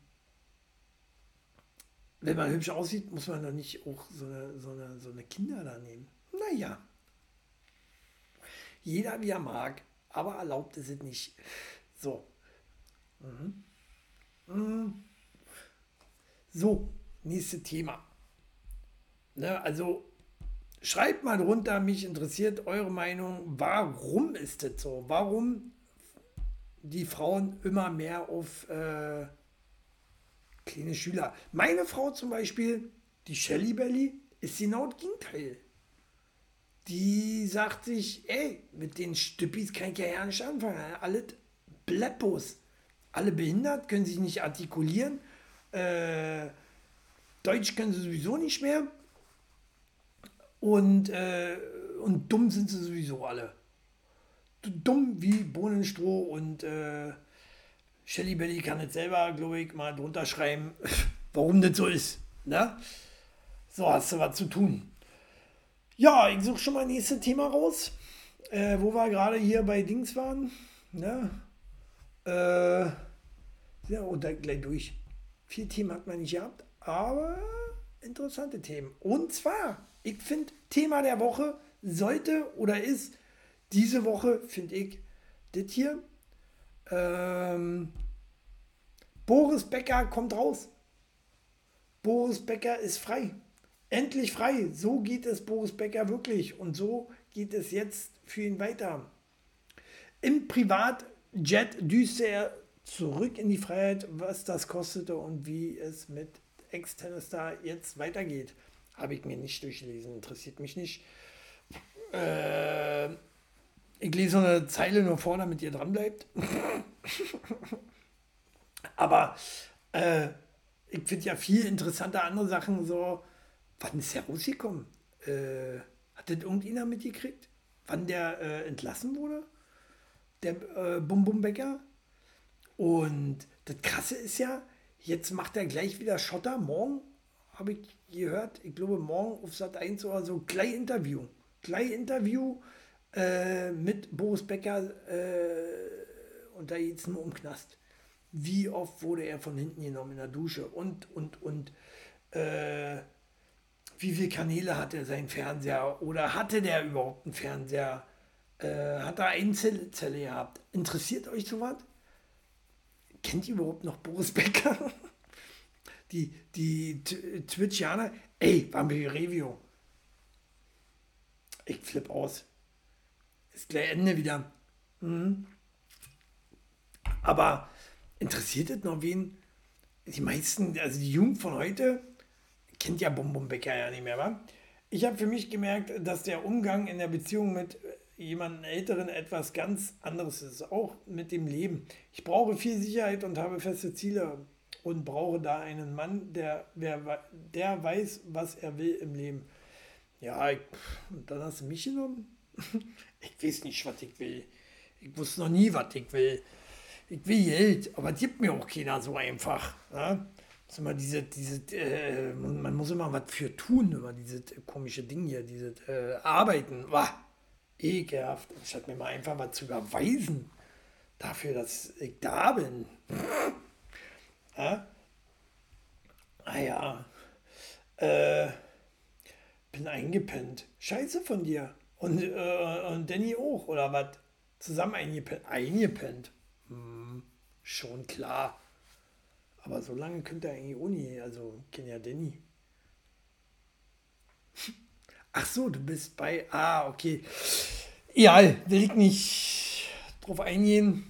wenn man hübsch aussieht, muss man doch nicht auch so eine, so eine, so eine Kinder da nehmen. Naja. Jeder wie er mag, aber erlaubt ist es nicht. So. Mhm. Mhm. So, nächstes Thema. Ne, also schreibt mal drunter, mich interessiert eure Meinung. Warum ist das so? Warum die Frauen immer mehr auf äh, kleine Schüler. Meine Frau zum Beispiel, die Shelly Belly, ist genau das Gegenteil. Die sagt sich, ey, mit den Stüppis kann ich ja ja nicht anfangen. Alle Bleppos. Alle behindert, können sich nicht artikulieren. Äh, Deutsch können sie sowieso nicht mehr. Und, äh, und dumm sind sie sowieso alle. Dumm wie Bohnenstroh und äh, Shelly Belly kann jetzt selber, glaube ich, mal drunter schreiben, <laughs> warum das so ist. Ne? So hast du was zu tun. Ja, ich suche schon mal nächstes Thema raus, äh, wo wir gerade hier bei Dings waren. Ne? Äh, ja, und dann gleich durch. Vier Themen hat man nicht gehabt, aber interessante Themen. Und zwar, ich finde, Thema der Woche sollte oder ist diese Woche, finde ich, das hier. Ähm, Boris Becker kommt raus. Boris Becker ist frei. Endlich frei. So geht es Boris Becker wirklich. Und so geht es jetzt für ihn weiter. Im Privatjet düste er zurück in die Freiheit, was das kostete und wie es mit Ex-Tennisstar jetzt weitergeht. Habe ich mir nicht durchgelesen, interessiert mich nicht. Äh, ich lese so eine Zeile nur vor, damit ihr dran bleibt. <laughs> Aber äh, ich finde ja viel interessanter andere Sachen so. Wann ist der rausgekommen? Äh, hat das irgendjemand mitgekriegt? Wann der äh, entlassen wurde? Der äh, Bum Bum Becker? Und das Krasse ist ja, jetzt macht er gleich wieder Schotter. Morgen habe ich gehört, ich glaube morgen auf Sat 1 oder so, gleich Interview. Gleich Interview äh, mit Boris Becker äh, und da geht es nur um Knast. Wie oft wurde er von hinten genommen in der Dusche und, und, und äh, wie viele Kanäle hat er sein Fernseher oder hatte der überhaupt einen Fernseher? Äh, hat er eine Zelle, gehabt? Interessiert euch sowas? Kennt ihr überhaupt noch Boris Becker? <laughs> die die Twitchianer, ey, Vampir Review. Ich flipp aus. Ist gleich Ende wieder. Mhm. Aber interessiert es noch wen? Die meisten, also die Jugend von heute, kennt ja Bum Becker ja nicht mehr, wa? Ich habe für mich gemerkt, dass der Umgang in der Beziehung mit jemandem Älteren etwas ganz anderes ist, auch mit dem Leben. Ich brauche viel Sicherheit und habe feste Ziele und brauche da einen Mann, der, der, der weiß, was er will im Leben. Ja, ich, dann hast du mich genommen. <laughs> ich weiß nicht, was ich will. Ich wusste noch nie, was ich will. Ich will Geld, aber es gibt mir auch keiner so einfach. Ne? Muss immer diese, diese, äh, man muss immer was für tun, immer diese komische Ding hier, diese äh, Arbeiten. Wah, ekelhaft. Statt mir mal einfach was zu überweisen dafür, dass ich da bin. <laughs> ja? Ah ja. Äh, bin eingepennt. Scheiße von dir. Und, äh, und Danny auch, oder was? Zusammen eingepennt. Eingepennt. Hm, schon klar. Aber so lange könnte er eigentlich Uni, also kennt ja Danny. <laughs> Ach so, du bist bei. Ah, okay. Ja, will ich nicht drauf eingehen.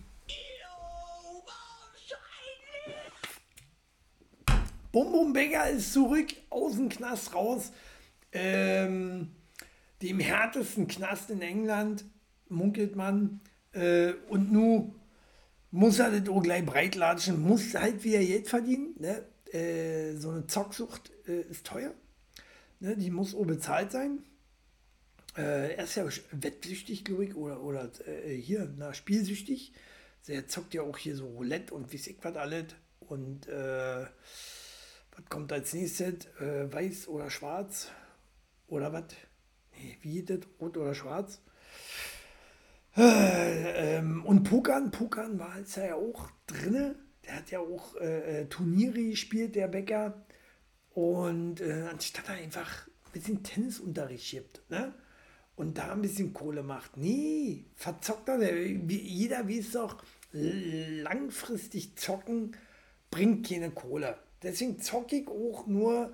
Bum Bum Becker ist zurück aus dem Knast raus. Ähm, dem härtesten Knast in England, munkelt man. Äh, und nun muss er das auch gleich breitlatschen, muss halt wieder Geld verdienen. Ne? Äh, so eine Zocksucht äh, ist teuer. Ne? Die muss auch bezahlt sein. Äh, er ist ja wettsüchtig, glaube ich, oder, oder äh, hier, na, spielsüchtig. Er zockt ja auch hier so Roulette und wie ich was alles. Und äh, was kommt als nächstes? Äh, weiß oder schwarz? Oder was? Wie geht das? Rot oder schwarz? Äh, ähm, und Pukan, Pukan war jetzt ja auch drin. Der hat ja auch äh, äh, Turniere gespielt, der Bäcker. Und äh, anstatt er einfach ein bisschen Tennisunterricht gibt, ne? Und da ein bisschen Kohle macht. Nee, verzockt er. Jeder weiß doch, langfristig zocken bringt keine Kohle. Deswegen zocke ich auch nur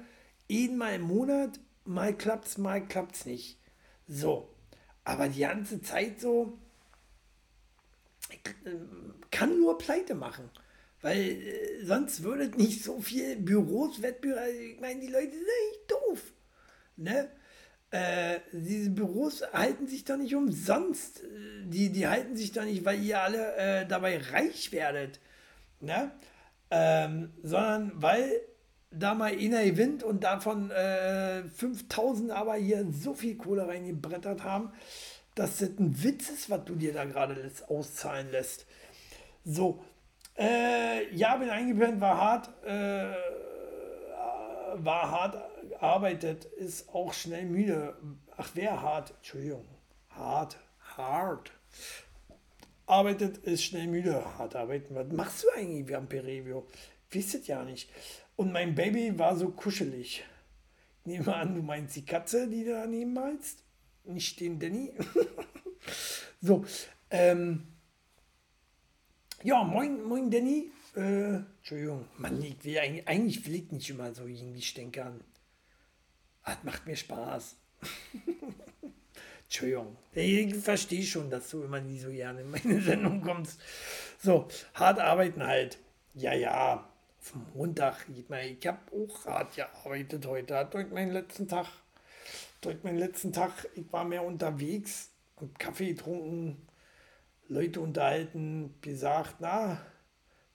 einmal im Monat. Mal klappt's, mal klappt's nicht. So. Aber die ganze Zeit so, äh, kann nur pleite machen. Weil äh, sonst würde nicht so viel Büros, Wettbüros, also ich meine, die Leute sind echt doof. Ne? Äh, diese Büros halten sich doch nicht umsonst. Die, die halten sich doch nicht, weil ihr alle äh, dabei reich werdet. Ne? Ähm, sondern weil da mal einer gewinnt und davon äh, 5000 aber hier so viel Kohle reingebrettert haben, dass das ein Witz ist, was du dir da gerade auszahlen lässt. So, äh, ja, bin eingepennt, war hart, äh, war hart arbeitet, ist auch schnell müde. Ach, wer hart? Entschuldigung, hart, hart. Arbeitet, ist schnell müde, hart arbeiten. Was machst du eigentlich, Vampirevio? Wisst ihr ja nicht. Und mein Baby war so kuschelig. Ich nehme an, du meinst die Katze, die da daneben malst? nicht den Danny. <laughs> so, ähm, ja, moin, moin Danny. Äh, Entschuldigung, Mann, ich will eigentlich, eigentlich will ich nicht immer so irgendwie stänkern. Das macht mir Spaß. <laughs> Entschuldigung, ich verstehe schon, dass du immer nie so gerne in meine <laughs> Sendung kommst. So, hart arbeiten halt. Ja, ja, auf dem Montag. Ich, ich habe auch hart gearbeitet heute. Hat heute meinen letzten Tag durch meinen letzten Tag, ich war mehr unterwegs und Kaffee getrunken, Leute unterhalten, gesagt, na,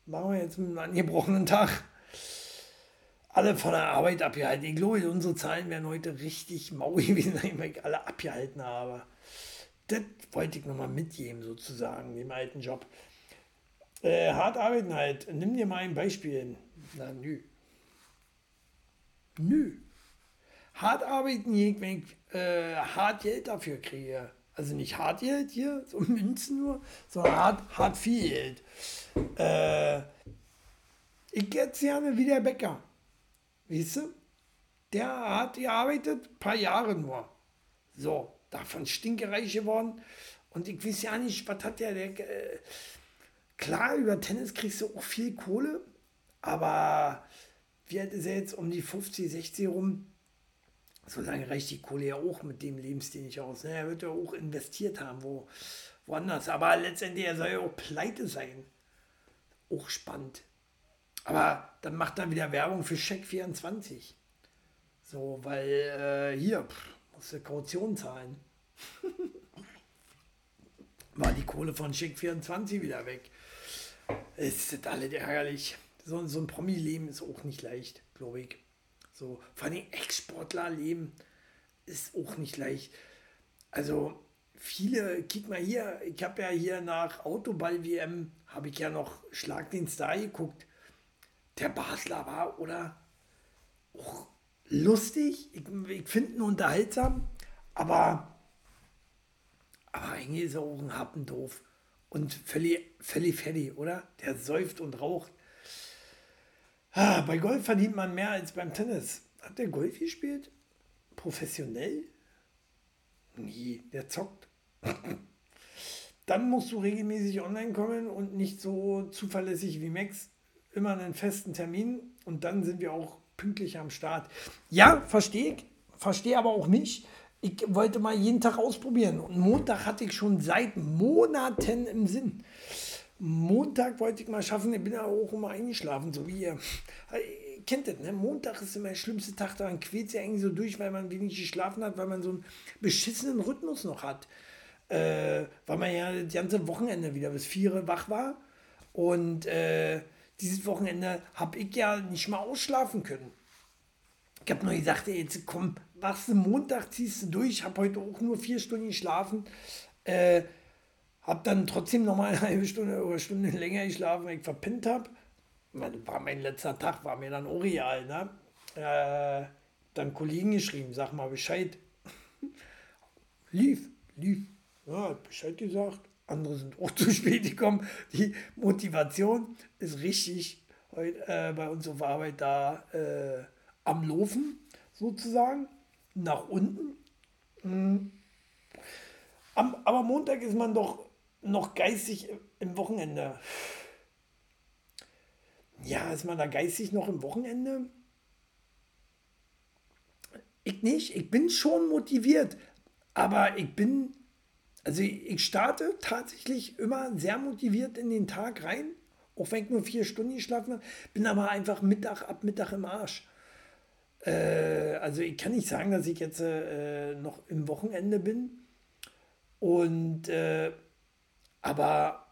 machen wir jetzt einen angebrochenen Tag. Alle von der Arbeit abgehalten. Ich glaube, unsere Zahlen werden heute richtig mau gewesen, weil ich alle abgehalten habe. Das wollte ich nochmal mitgeben, sozusagen, dem alten Job. Äh, hart arbeiten halt. Nimm dir mal ein Beispiel. Na, nö. Nö hart arbeiten, wenn ich äh, hart Geld dafür kriege. Also nicht hart Geld hier, <laughs> so Münzen nur, sondern hart, hart viel Geld. Äh, ich jetzt gerne wie der Bäcker. Weißt du? Der hat gearbeitet, paar Jahre nur. So, davon stinkereich geworden. Und ich weiß ja nicht, was hat der, der äh, klar, über Tennis kriegst du auch viel Kohle, aber wie alt ist er jetzt um die 50, 60 rum? so lange reicht die Kohle ja auch mit dem Lebensstil nicht aus. Ne? Er wird ja auch investiert haben, wo, woanders. Aber letztendlich, er soll ja auch pleite sein. Auch spannend. Aber dann macht er wieder Werbung für Check 24. So, weil äh, hier, pff, musst du Kaution zahlen. <laughs> War die Kohle von Check 24 wieder weg. Ist das alles ärgerlich. So, so ein Promi-Leben ist auch nicht leicht, glaube ich. So, vor allem Ex-Sportler leben ist auch nicht leicht. Also viele, kick mal hier, ich habe ja hier nach Autoball-WM, habe ich ja noch Schlag den Star geguckt. Der Basler war, oder? Auch lustig, ich, ich finde ihn unterhaltsam, aber, aber eigentlich ist er auch ein Happendorf. Und völlig, fertig, oder? Der säuft und raucht. Ah, bei Golf verdient man mehr als beim Tennis. Hat der Golf gespielt? Professionell? Nee, der zockt. <laughs> Dann musst du regelmäßig online kommen und nicht so zuverlässig wie Max immer einen festen Termin und dann sind wir auch pünktlich am Start. Ja, verstehe ich, verstehe aber auch nicht. Ich wollte mal jeden Tag ausprobieren und Montag hatte ich schon seit Monaten im Sinn. Montag wollte ich mal schaffen, ich bin ja auch immer eingeschlafen, so wie ihr. Ihr kennt das, ne? Montag ist immer der schlimmste Tag, daran quält sich eigentlich so durch, weil man wenig geschlafen hat, weil man so einen beschissenen Rhythmus noch hat. Äh, weil man ja das ganze Wochenende wieder bis vier wach war. Und äh, dieses Wochenende habe ich ja nicht mal ausschlafen können. Ich habe nur gesagt, ey, jetzt komm, wachst du Montag, ziehst du durch. Habe heute auch nur vier Stunden geschlafen. Äh, habe dann trotzdem noch mal eine halbe Stunde oder Stunde länger geschlafen, weil ich verpinnt habe. War mein letzter Tag, war mir dann auch real. Ne? Äh, dann Kollegen geschrieben, sag mal Bescheid. <laughs> lief, lief. Ja, hat Bescheid gesagt. Andere sind auch <laughs> zu spät gekommen. Die Motivation ist richtig heute äh, bei uns auf Arbeit da äh, am Laufen, sozusagen. Nach unten. Mhm. Am, aber Montag ist man doch noch geistig im Wochenende. Ja, ist man da geistig noch im Wochenende? Ich nicht. Ich bin schon motiviert. Aber ich bin, also ich starte tatsächlich immer sehr motiviert in den Tag rein. Auch wenn ich nur vier Stunden geschlafen habe. Bin aber einfach Mittag ab Mittag im Arsch. Äh, also ich kann nicht sagen, dass ich jetzt äh, noch im Wochenende bin. Und äh, aber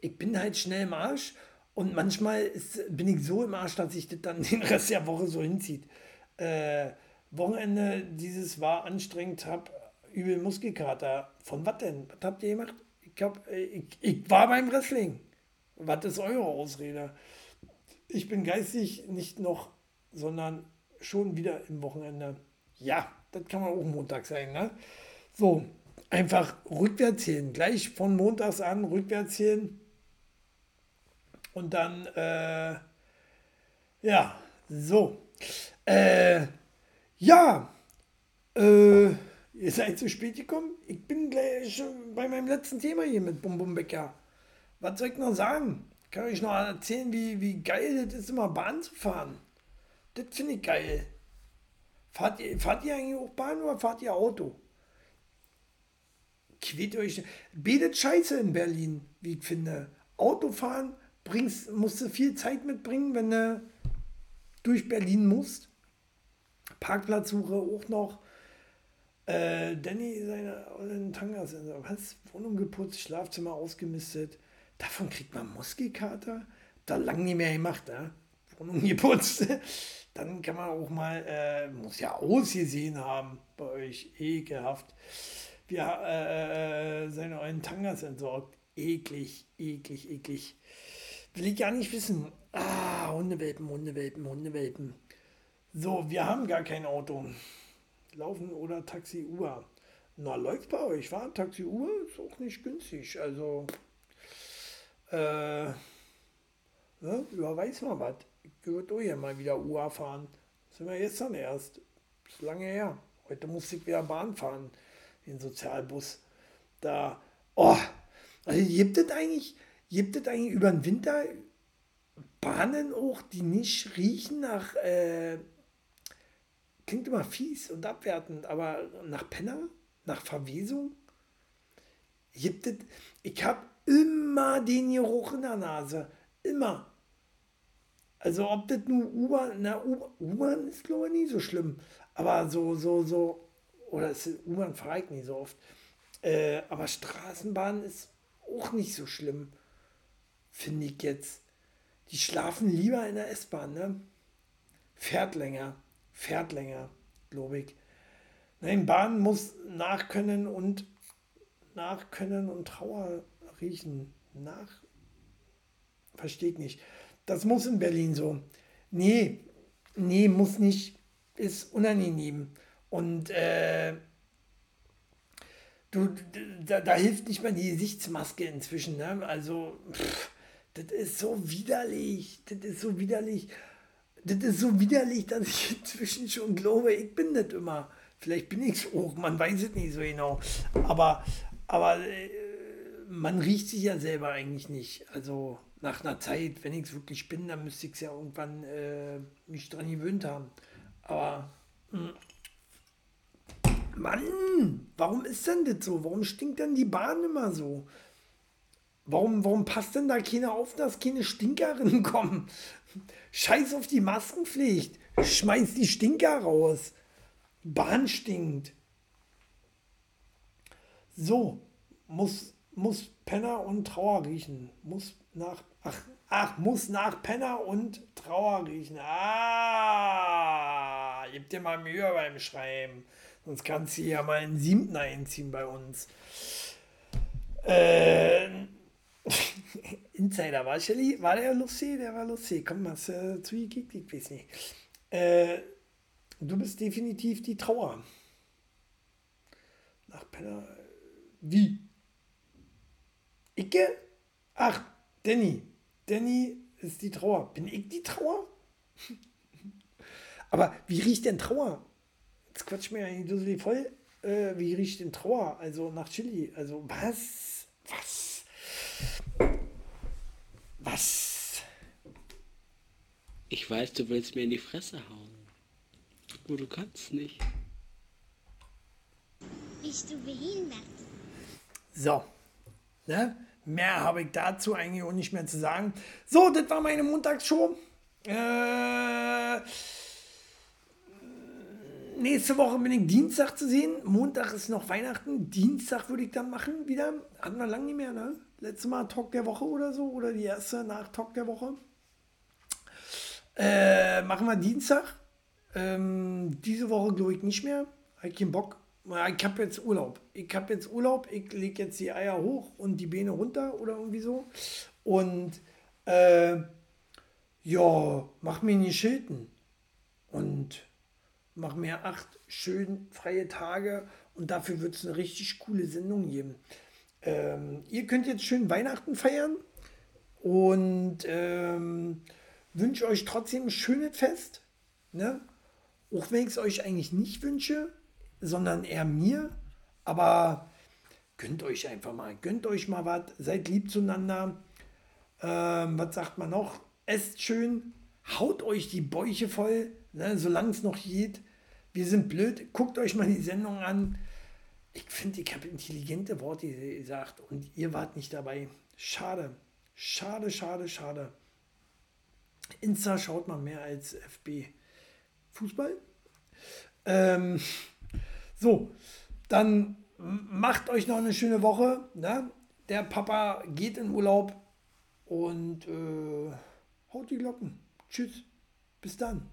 ich bin halt schnell im Arsch und manchmal ist, bin ich so im Arsch, dass ich das dann <laughs> den Rest der Woche so hinzieht. Äh, Wochenende dieses war anstrengend, hab übel Muskelkater. Von was denn? Was habt ihr gemacht? Ich, hab, äh, ich, ich war beim Wrestling. Was ist eure Ausrede? Ich bin geistig nicht noch, sondern schon wieder im Wochenende. Ja, das kann man auch Montag sein, ne? So, einfach rückwärts zählen. Gleich von montags an rückwärts zählen. Und dann, äh, ja, so. Äh, ja, äh, ihr seid zu spät gekommen. Ich bin gleich bei meinem letzten Thema hier mit Bum Bum Becker. Was soll ich noch sagen? Kann ich noch erzählen, wie, wie geil das ist, immer Bahn zu fahren? Das finde ich geil. Fahrt ihr, fahrt ihr eigentlich auch Bahn oder fahrt ihr Auto? quält euch. Betet scheiße in Berlin, wie ich finde. Autofahren bringst, musst du viel Zeit mitbringen, wenn du durch Berlin musst. Parkplatzsuche auch noch. Äh, Danny, seine Tangas, was? Wohnung geputzt, Schlafzimmer ausgemistet. Davon kriegt man Muskelkater. Da lang nicht mehr gemacht, ja? Wohnung geputzt. <laughs> Dann kann man auch mal, äh, muss ja ausgesehen haben bei euch. Ekelhaft wir, äh, seine neuen Tangas entsorgt. Eklig, eklig, eklig. Will ich gar nicht wissen. Ah, Hundewelpen, Hundewelpen, Hundewelpen. So, wir haben gar kein Auto. Laufen oder Taxi Uber. Na, läuft bei euch, war Taxi Uber ist auch nicht günstig. Also, äh, ne, überweis mal was. Ich würde auch hier mal wieder Uber fahren. Sind wir gestern erst. Ist lange her. Heute muss ich wieder Bahn fahren den Sozialbus. Da, oh, also gibt es eigentlich, gibt es eigentlich über den Winter Bahnen auch, die nicht riechen nach, äh, klingt immer fies und abwertend, aber nach Penner, nach Verwesung? Gibt es, ich habe immer den Geruch in der Nase, immer. Also ob das nur U-Bahn, na U-Bahn ist glaube ich nie so schlimm, aber so, so, so oder U-Bahn ich nicht so oft. Äh, aber Straßenbahn ist auch nicht so schlimm, finde ich jetzt. Die schlafen lieber in der S-Bahn, ne? Fährt länger, fährt länger, glaube ich. Nein, Bahn muss nachkönnen und nachkönnen und Trauer riechen. Nach. Versteht nicht. Das muss in Berlin so. Nee, nee, muss nicht. Ist unangenehm. Und äh, du, da, da, hilft nicht mal die Gesichtsmaske inzwischen. Ne? Also, das ist so widerlich. Das ist so widerlich. Das ist so widerlich, dass ich <laughs> inzwischen schon glaube, ich bin das immer. Vielleicht bin ich es auch, man weiß es nicht so genau. Aber, aber äh, man riecht sich ja selber eigentlich nicht. Also nach einer Zeit, wenn ich es wirklich bin, dann müsste ich es ja irgendwann äh, mich dran gewöhnt haben. Aber mh. Hm. Mann, warum ist denn das so? Warum stinkt denn die Bahn immer so? Warum, warum passt denn da keiner auf, dass keine Stinkerinnen <laughs> kommen? Scheiß auf die Maskenpflicht. Schmeiß die Stinker raus. Bahn stinkt. So, muss, muss Penner und Trauer riechen. Muss nach, ach, ach, muss nach Penner und Trauer riechen. Ah, gib dir mal Mühe beim Schreiben. Sonst kannst du ja mal einen siebten einziehen bei uns. Äh, <laughs> Insider war, Shelly, war der lustig? Der war lustig. Komm, hast du äh, zugekickt? Ich weiß nicht. Äh, du bist definitiv die Trauer. Nach Penner. Wie? Icke? Ach, Danny. Danny ist die Trauer. Bin ich die Trauer? <laughs> Aber wie riecht denn Trauer? Jetzt quatsch mir ja die voll. Äh, wie riecht denn Trauer? Also nach Chili. Also was? Was? Was? Ich weiß, du willst mir in die Fresse hauen. Nur du kannst nicht. Bist du behindert? So. Ne? Mehr habe ich dazu eigentlich auch nicht mehr zu sagen. So, das war meine Montagsshow. Äh, nächste Woche bin ich Dienstag zu sehen. Montag ist noch Weihnachten. Dienstag würde ich dann machen wieder. Hatten wir lange nicht mehr, ne? Letztes Mal Talk der Woche oder so. Oder die erste nach Talk der Woche. Äh, machen wir Dienstag. Ähm, diese Woche glaube ich nicht mehr. Habe ich keinen Bock ich habe jetzt Urlaub. Ich habe jetzt Urlaub, ich lege jetzt die Eier hoch und die Beine runter oder irgendwie so. Und äh, ja, mach mir nicht Schilden. Und mach mir acht schön freie Tage und dafür wird es eine richtig coole Sendung geben. Ähm, ihr könnt jetzt schön Weihnachten feiern und ähm, wünsche euch trotzdem ein schönes Fest. Ne? Auch wenn ich es euch eigentlich nicht wünsche, sondern eher mir. Aber gönnt euch einfach mal, gönnt euch mal was, seid lieb zueinander. Ähm, was sagt man noch? Esst schön, haut euch die Bäuche voll, ne, solange es noch geht. Wir sind blöd, guckt euch mal die Sendung an. Ich finde, ich habe intelligente Worte gesagt und ihr wart nicht dabei. Schade, schade, schade, schade. Insta schaut man mehr als FB. Fußball? Ähm, so, dann macht euch noch eine schöne Woche. Ne? Der Papa geht in Urlaub und äh, haut die Glocken. Tschüss. Bis dann.